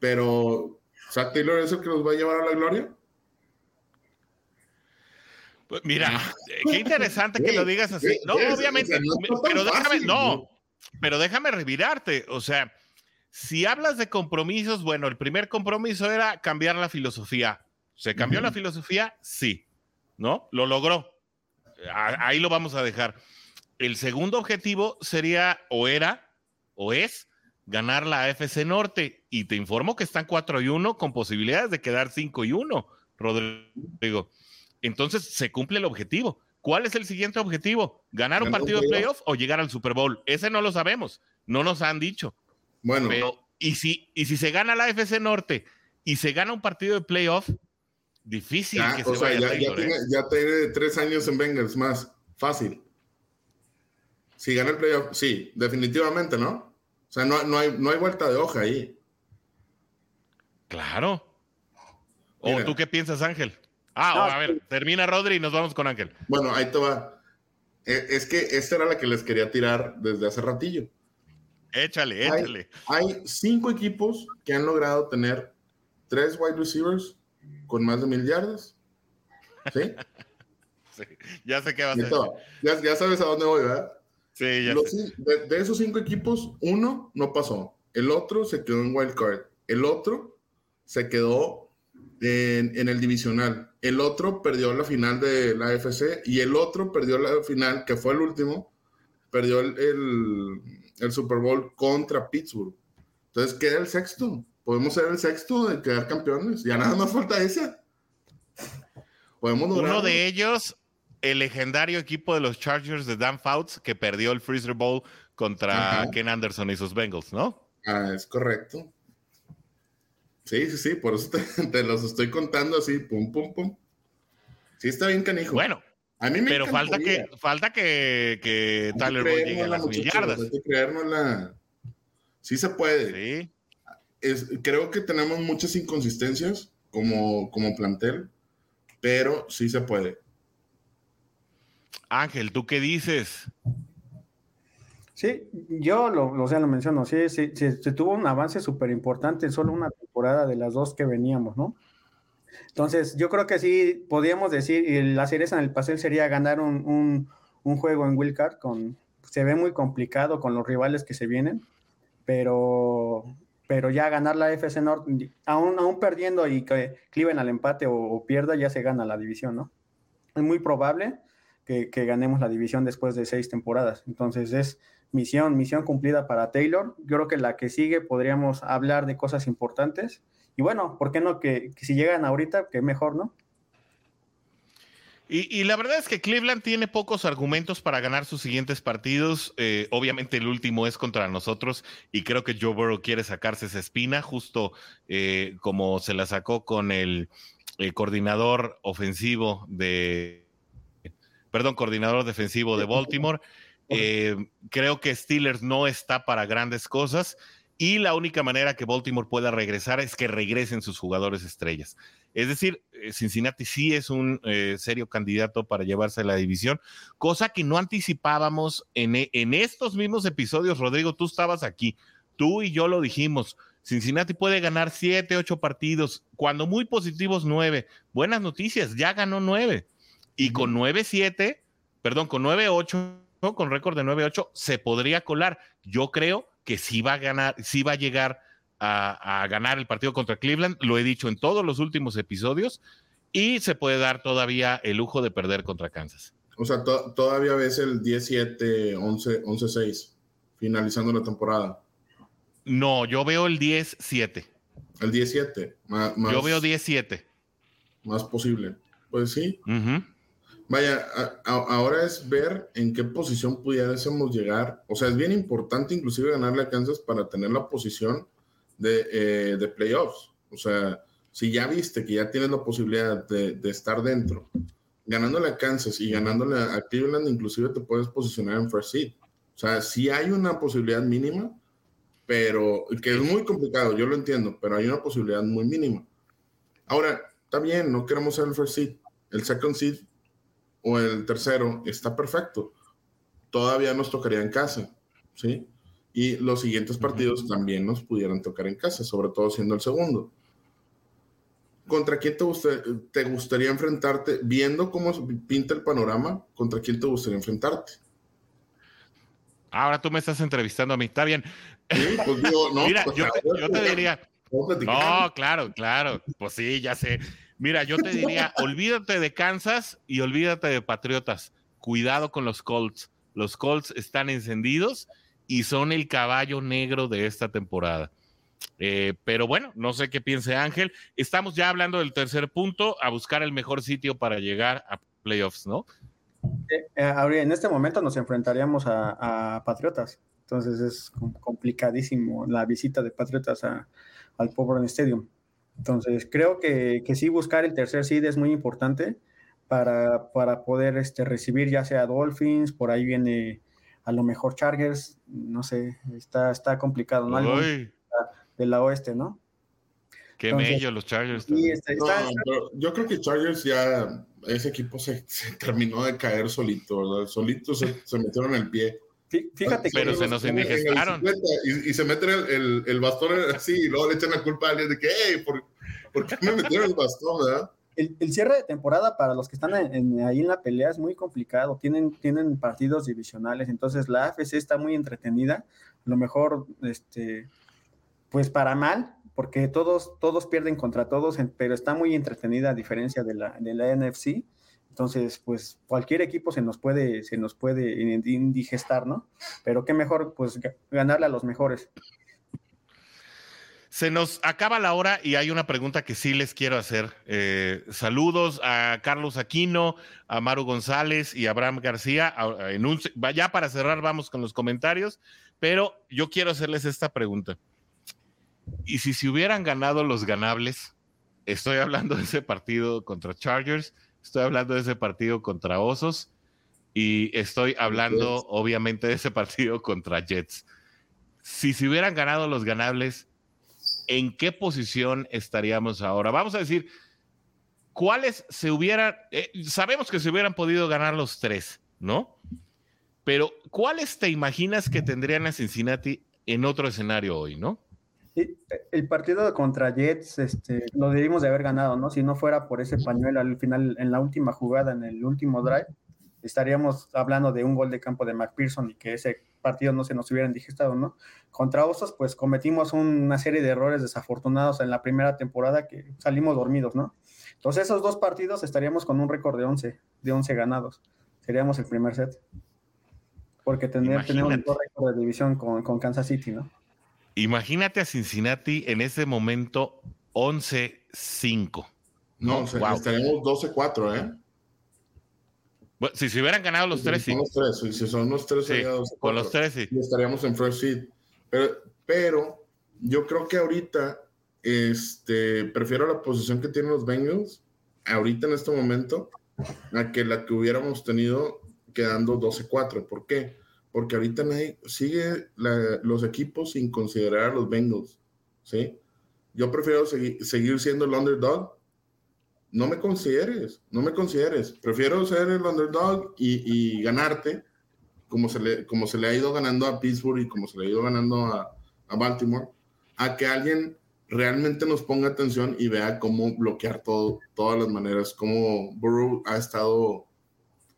pero, ¿Zach Taylor es el que nos va a llevar a la gloria? Pues mira, ah. qué interesante que lo digas así. [LAUGHS] No, obviamente, pero déjame, no, pero déjame revirarte. O sea, si hablas de compromisos, bueno, el primer compromiso era cambiar la filosofía. ¿Se cambió la filosofía? Sí, ¿no? Lo logró. Ahí lo vamos a dejar. El segundo objetivo sería, o era, o es, ganar la AFC Norte. Y te informo que están 4 y 1 con posibilidades de quedar 5 y 1, Rodrigo. Entonces se cumple el objetivo. ¿Cuál es el siguiente objetivo? ¿Ganar un partido de playoff o llegar al Super Bowl? Ese no lo sabemos. No nos han dicho. Bueno. y, si, y si se gana la AFC Norte y se gana un partido de playoff, difícil que se vaya ya, ya, tiene, ¿eh? ya tiene tres años en Bengals más. Fácil. Si gana el playoff, sí, definitivamente, ¿no? O sea, no, hay, no hay vuelta de hoja ahí. Claro. ¿O tú qué piensas, Ángel? Ah, a ver, termina Rodri y nos vamos con Ángel. Bueno, ahí te va. E, es que esta era la que les quería tirar desde hace ratillo. Échale, échale. Hay, cinco equipos que han logrado tener tres wide receivers con más de mil yardas. ¿Sí? [LAUGHS] ya sé qué va a ser. Ya, ya, sabes a dónde voy, ¿verdad? Sí, ya Los sé. de, de esos cinco equipos, uno no pasó. El otro se quedó en wild card. El otro se quedó en, en el divisional. El otro perdió la final de la AFC y el otro perdió la final, que fue el último, perdió el, el- el Super Bowl contra Pittsburgh. Entonces queda el sexto. Podemos ser el sexto de quedar campeones. Ya nada más falta ese. Podemos Uno lograrlo. de ellos, el legendario equipo de los Chargers de Dan Fouts, que perdió el Freezer Bowl contra Ajá. Ken Anderson y sus Bengals, ¿no? Ah, es correcto. Sí, sí, sí, por eso te, [LAUGHS] te los estoy contando así, pum, pum, pum. Sí, está bien canijo. Bueno, a mí me pero falta que, falta que, que Tyler Boyd llegue a las mil yardas. Hay que creérnosla. Sí se puede. Sí. Es- creo que tenemos muchas inconsistencias como, como plantel, pero sí se puede. Ángel, ¿tú qué dices? Sí, yo lo, lo, o sea, lo menciono, sí, sí, sí, se tuvo un avance súper importante en solo una temporada de las dos que veníamos, ¿no? Entonces, yo creo que sí, podríamos decir, y la cereza en el pastel sería ganar un, un, juego en Wildcard, con, se ve muy complicado con los rivales que se vienen, pero, pero ya ganar la FC aún, aún perdiendo y que Cleveland al empate o, o pierda, ya se gana la división, ¿no? Es muy probable que, que, ganemos la división después de seis temporadas. Entonces es misión, misión cumplida para Taylor. Yo creo que la que sigue podríamos hablar de cosas importantes. Y bueno, ¿por qué no? Que, que si llegan ahorita, que mejor, ¿no? Y, y, la verdad es que Cleveland tiene pocos argumentos para ganar sus siguientes partidos. Eh, obviamente el último es contra nosotros y creo que Joe Burrow quiere sacarse esa espina, justo eh, como se la sacó con el, el coordinador ofensivo de, perdón, coordinador defensivo de Baltimore. Eh, creo que Steelers no está para grandes cosas y la única manera que Baltimore pueda regresar es que regresen sus jugadores estrellas. Es decir, eh, Cincinnati sí es un eh, serio candidato para llevarse la división, cosa que no anticipábamos en, en estos mismos episodios. Rodrigo, tú estabas aquí, tú y yo lo dijimos. Cincinnati puede ganar siete, ocho partidos, cuando muy positivos nueve. Buenas noticias, ya ganó nueve. Y con 9-7, perdón, con 9-8, ¿no? con récord de 9-8, se podría colar. Yo creo que sí va a ganar, sí va a llegar a, a, ganar el partido contra Cleveland. Lo he dicho en todos los últimos episodios. Y se puede dar todavía el lujo de perder contra Kansas. O sea, to todavía ves el 17, 11, 11-6, finalizando la temporada. No, yo veo el 10-7. El 17. Más, más, yo veo 10-7. Más posible. Pues sí. Uh -huh. Vaya, a, a, ahora es ver en qué posición pudiésemos llegar. O sea, es bien importante inclusive ganarle a Kansas para tener la posición de, eh, de playoffs. O sea, si ya viste que ya tienes la posibilidad de, de, estar dentro, ganándole a Kansas y ganándole a Cleveland, inclusive te puedes posicionar en first seed. O sea, sí hay una posibilidad mínima, pero que es muy complicado, yo lo entiendo, pero hay una posibilidad muy mínima. Ahora, está bien, no queremos ser el first seed. El second seed o el tercero está perfecto. Todavía nos tocaría en casa, ¿sí? Y los siguientes partidos uh -huh. también nos pudieran tocar en casa, sobre todo siendo el segundo. ¿Contra quién te, te gustaría enfrentarte? Viendo cómo pinta el panorama, ¿contra quién te gustaría enfrentarte? Ahora tú me estás entrevistando a mí, está bien. Sí, pues digo, [LAUGHS] no, Mira, pues, yo, te, yo te diría. No, claro, claro. Pues sí, ya sé. Mira, yo te [LAUGHS] diría, olvídate de Kansas y olvídate de Patriotas. Cuidado con los Colts. Los Colts están encendidos y son el caballo negro de esta temporada. Eh, pero bueno, no sé qué piense Ángel. Estamos ya hablando del tercer punto, a buscar el mejor sitio para llegar a playoffs, ¿no? Eh, en este momento nos enfrentaríamos a, a Patriotas. Entonces es complicadísimo la visita de Patriotas a, al Power Stadium. Entonces, creo que, que, sí buscar el tercer seed es muy importante para, para poder este, recibir ya sea Dolphins, por ahí viene a lo mejor Chargers, no sé, está, está complicado, ¿no? Algo de la oeste, ¿no? Qué Entonces, mello los Chargers. Sí, está, no, está, yo creo que Chargers ya, ese equipo se, [LAUGHS] se terminó de caer solito, ¿verdad? Solito se, se metieron el pie. Fíjate pero que se nos indigestaron. Y, y, se meten el, el, el, bastón así y luego le echan la culpa a alguien de que, hey, ¿por, ¿por qué me metieron el bastón, verdad? el, cierre de temporada para los que están ahí en la pelea es muy complicado. Tienen, tienen partidos divisionales, entonces la AFC está muy entretenida. A lo mejor, este, pues para mal, porque todos, todos pierden contra todos, pero está muy entretenida a diferencia de la, de la NFC. Entonces, pues cualquier equipo se nos puede, se nos puede indigestar, ¿no? Pero qué mejor, pues ganarle a los mejores. Se nos acaba la hora y hay una pregunta que sí les quiero hacer. Eh, saludos a Carlos Aquino, a Maru González y a Abraham García. En ya para cerrar vamos con los comentarios, pero yo quiero hacerles esta pregunta. ¿Y si se hubieran ganado los ganables? Estoy hablando de ese partido contra Chargers, estoy hablando de ese partido contra Osos y estoy hablando obviamente de ese partido contra Jets. Si se hubieran ganado los ganables, ¿en qué posición estaríamos ahora? Vamos a decir, ¿cuáles se hubieran, eh, sabemos que se hubieran podido ganar los tres, ¿no? Pero ¿cuáles te imaginas que tendrían a Cincinnati en otro escenario hoy, no? El partido contra Jets este, lo debimos de haber ganado, ¿no? Si no fuera por ese pañuelo al final, en la última jugada, en el último drive, estaríamos hablando de un gol de campo de McPherson y que ese partido no se nos hubiera indigestado, ¿no? Contra Osos, pues cometimos una serie de errores desafortunados en la primera temporada que salimos dormidos, ¿no? Entonces esos dos partidos estaríamos con un récord de 11, de 11 ganados. Seríamos el primer set. Porque tenemos un récord de división con, con Kansas City, ¿no? Imagínate a Cincinnati en ese momento 11-5. No, wow. estaríamos 12-4, ¿eh? si se hubieran ganado los tres, sí. Los tres, si son los tres, con los tres, sí. Estaríamos en first seed. Pero, pero yo creo que ahorita este, prefiero la posición que tienen los Bengals, ahorita en este momento, a que la que hubiéramos tenido quedando 12-4. ¿Por qué? Porque ahorita nadie, sigue los equipos sin considerar a los Bengals. ¿sí? Yo prefiero seguir siendo el underdog no me consideres, no me consideres. Prefiero ser el underdog y, ganarte, como se, le, como se le ha ido ganando a Pittsburgh y como se le ha ido ganando a, Baltimore, a que alguien realmente nos ponga atención y vea cómo bloquear todo, todas las maneras, cómo Burrow ha estado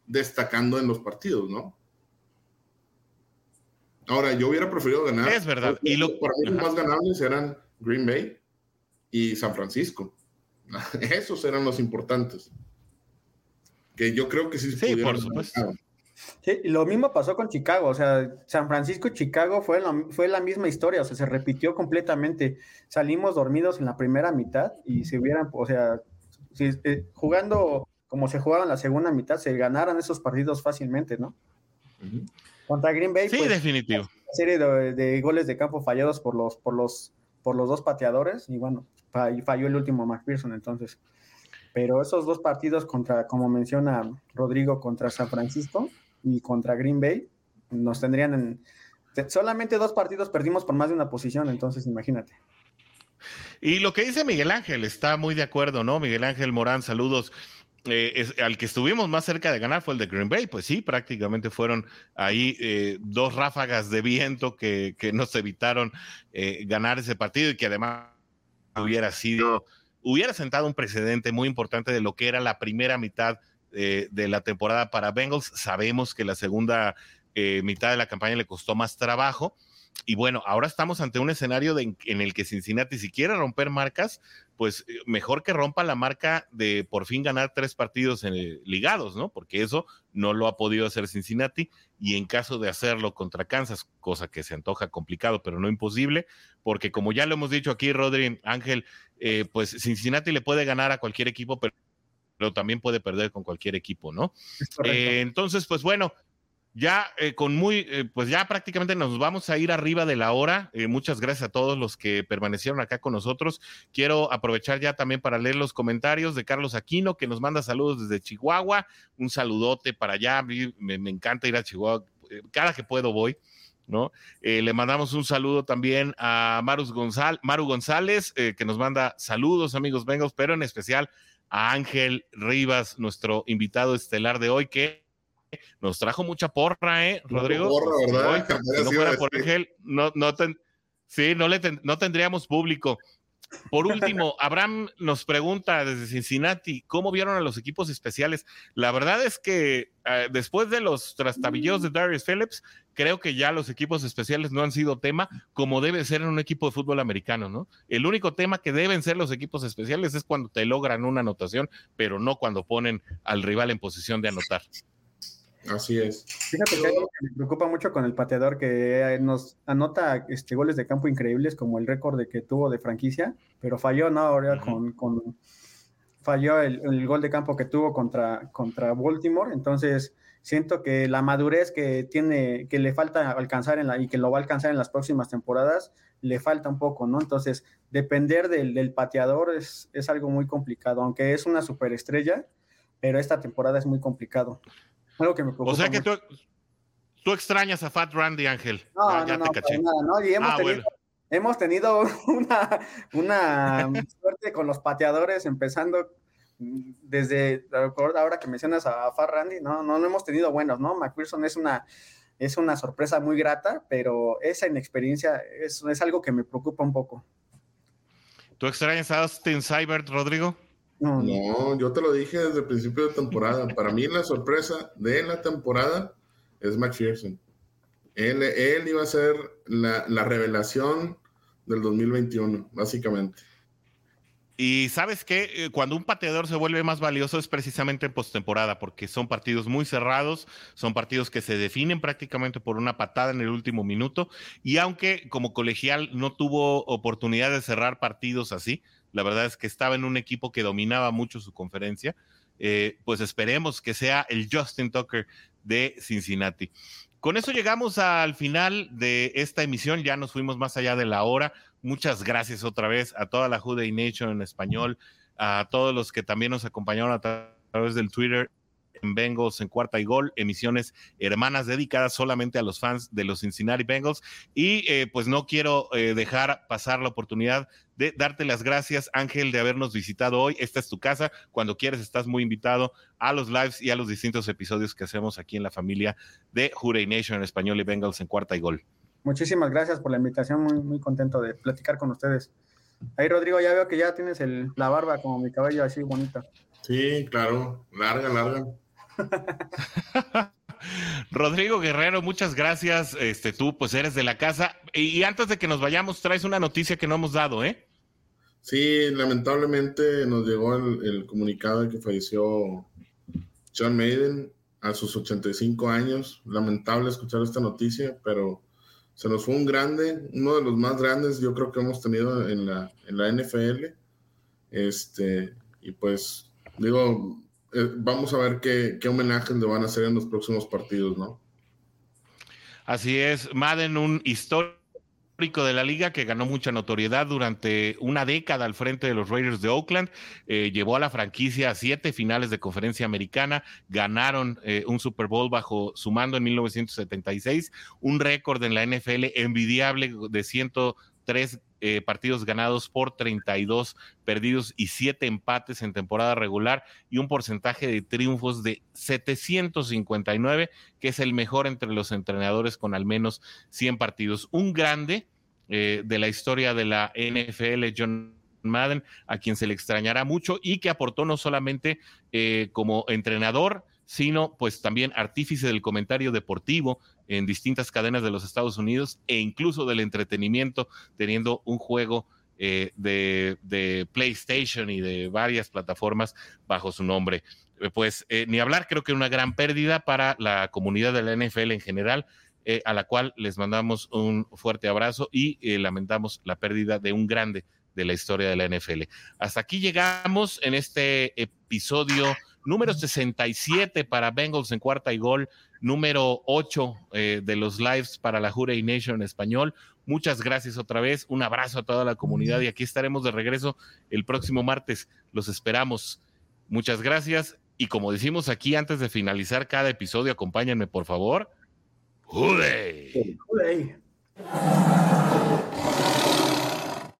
destacando en los partidos, ¿no? Ahora, yo hubiera preferido ganar. Es verdad. Y lo... Para mí los más ganables eran Green Bay y San Francisco. [LAUGHS] Esos eran los importantes. Que yo creo que sí se Sí, por supuesto. Sí, lo mismo pasó con Chicago, o sea, San Francisco y Chicago fue la, fue la misma historia, o sea, se repitió completamente. Salimos dormidos en la primera mitad y si hubieran, o sea, si, eh, jugando como se jugaba en la segunda mitad, se ganaran esos partidos fácilmente, ¿no? Contra Green Bay. Sí, pues, definitivo. Una serie de, de, goles de campo fallados por los, por los, por los dos pateadores y bueno, falló el último McPherson, entonces. Pero esos dos partidos contra, como menciona Rodrigo, contra San Francisco y contra Green Bay, nos tendrían en... Solamente dos partidos perdimos por más de una posición, entonces imagínate. Y lo que dice Miguel Ángel, está muy de acuerdo, ¿no? Miguel Ángel Morán, saludos. Eh, al que estuvimos más cerca de ganar fue el de Green Bay, pues sí, prácticamente fueron ahí eh, dos ráfagas de viento que, que nos evitaron eh, ganar ese partido y que además hubiera sido, hubiera sentado un precedente muy importante de lo que era la primera mitad eh, de la temporada para Bengals. Sabemos que la segunda mitad de la campaña le costó más trabajo. Y bueno, ahora estamos ante un escenario en el que Cincinnati, si quiere romper marcas, pues eh, mejor que rompa la marca de por fin ganar tres partidos ligados, ¿no? Porque eso no lo ha podido hacer Cincinnati y en caso de hacerlo contra Kansas, cosa que se antoja complicado, pero no imposible, porque como ya lo hemos dicho aquí, Rodri Ángel, eh, pues Cincinnati le puede ganar a cualquier equipo, pero, también puede perder con cualquier equipo, ¿no? Eh, entonces, pues bueno, ya eh, con muy, eh, pues ya prácticamente nos vamos a ir arriba de la hora. Eh, muchas gracias a todos los que permanecieron acá con nosotros. Quiero aprovechar ya también para leer los comentarios de Carlos Aquino, que nos manda saludos desde Chihuahua. Un saludote para allá. Me, encanta ir a Chihuahua. Cada que puedo voy. ¿no? le mandamos un saludo también a Maru González, que nos manda saludos, amigos Vengos, pero en especial a Ángel Rivas, nuestro invitado estelar de hoy, que nos trajo mucha porra, ¿eh, Rodrigo? Porra, ¿verdad? si no fuera por Ángel, no, no, sí, no, le no tendríamos público. Por último, [LAUGHS] Abraham nos pregunta desde Cincinnati, ¿cómo vieron a los equipos especiales? La verdad es que eh, después de los trastabilleos de Darius Phillips, creo que ya los equipos especiales no han sido tema como debe ser en un equipo de fútbol americano, ¿no? El único tema que deben ser los equipos especiales es cuando te logran una anotación, pero no cuando ponen al rival en posición de anotar. Así es. Fíjate que algo que me preocupa mucho con el pateador que nos anota este, goles de campo increíbles como el récord de que tuvo de franquicia, pero falló, ¿no? Ahora con, con, falló el, gol de campo que tuvo contra, contra Baltimore, entonces siento que la madurez que tiene, que le falta alcanzar en la, y que lo va a alcanzar en las próximas temporadas, le falta un poco, ¿no? Entonces, depender del, del pateador es, es algo muy complicado, aunque es una superestrella, pero esta temporada es muy complicado. Algo que me preocupa O sea que tú, tú, extrañas a Fat Randy, Ángel. No, ya no, te caché. Nada, ¿no? Y hemos, ah, tenido, bueno. hemos tenido [LAUGHS] una, una [LAUGHS] suerte con los pateadores, empezando desde ahora que mencionas a Fat Randy, no, no, no hemos tenido buenos, ¿no? McPherson es una, es una sorpresa muy grata, pero esa inexperiencia es, es algo que me preocupa un poco. ¿Tú extrañas a Austin Cybert, Rodrigo? No, yo te lo dije desde el principio de temporada. Para mí la sorpresa de la temporada es McPherson. Él, él iba a ser la, la revelación del 2021, básicamente. Y sabes que eh, cuando un pateador se vuelve más valioso es precisamente en postemporada, porque son partidos muy cerrados, son partidos que se definen prácticamente por una patada en el último minuto. Y aunque como colegial no tuvo oportunidad de cerrar partidos así, la verdad es que estaba en un equipo que dominaba mucho su conferencia. Eh, pues esperemos que sea el Justin Tucker de Cincinnati. Con eso llegamos al final de esta emisión, ya nos fuimos más allá de la hora. Muchas gracias otra vez a toda la Juday Nation en español, a todos los que también nos acompañaron a través del Twitter Bengals en cuarta y gol, emisiones hermanas dedicadas solamente a los fans de los Cincinnati Bengals. Y eh, pues no quiero eh, dejar pasar la oportunidad de darte las gracias, Ángel, de habernos visitado hoy. Esta es tu casa. Cuando quieres, estás muy invitado a los lives y a los distintos episodios que hacemos aquí en la familia de Jurey Nation en español y Bengals en cuarta y gol. Muchísimas gracias por la invitación. Muy, muy contento de platicar con ustedes. Ahí, Rodrigo, ya veo que ya tienes el, la barba como mi cabello así bonita. Sí, claro. Larga, larga. [LAUGHS] Rodrigo Guerrero, muchas gracias. Este, tú, pues eres de la casa. Y, antes de que nos vayamos, traes una noticia que no hemos dado, ¿eh? Sí, lamentablemente nos llegó el, comunicado de que falleció John Maiden a sus 85 años. Lamentable escuchar esta noticia, pero se nos fue un grande, uno de los más grandes, yo creo que hemos tenido en la, en la NFL. Este, y pues, digo, eh, vamos a ver qué, qué homenajes le van a hacer en los próximos partidos, ¿no? Así es, Madden, un histórico de la liga que ganó mucha notoriedad durante una década al frente de los Raiders de Oakland, eh, llevó a la franquicia a siete finales de conferencia americana, ganaron eh, un Super Bowl bajo su mando en 1976, un récord en la NFL envidiable de 103 eh, partidos ganados por 32 perdidos y 7 empates en temporada regular y un porcentaje de triunfos de 759, que es el mejor entre los entrenadores con al menos 100 partidos. Un grande eh, de la historia de la NFL, John Madden, a quien se le extrañará mucho y que aportó no solamente eh, como entrenador, sino pues también artífice del comentario deportivo en distintas cadenas de los Estados Unidos e incluso del entretenimiento, teniendo un juego eh, de, PlayStation y de varias plataformas bajo su nombre. Eh, pues eh, ni hablar, creo que una gran pérdida para la comunidad de la NFL en general, a la cual les mandamos un fuerte abrazo y lamentamos la pérdida de un grande de la historia de la NFL. Hasta aquí llegamos en este episodio número 67 para Bengals en cuarta y gol, número 8 eh, de los lives para la Jurey Nation en español. Muchas gracias otra vez, un abrazo a toda la comunidad y aquí estaremos de regreso el próximo martes. Los esperamos. Muchas gracias y como decimos aquí antes de finalizar cada episodio, acompáñenme por favor. ¡Jurey!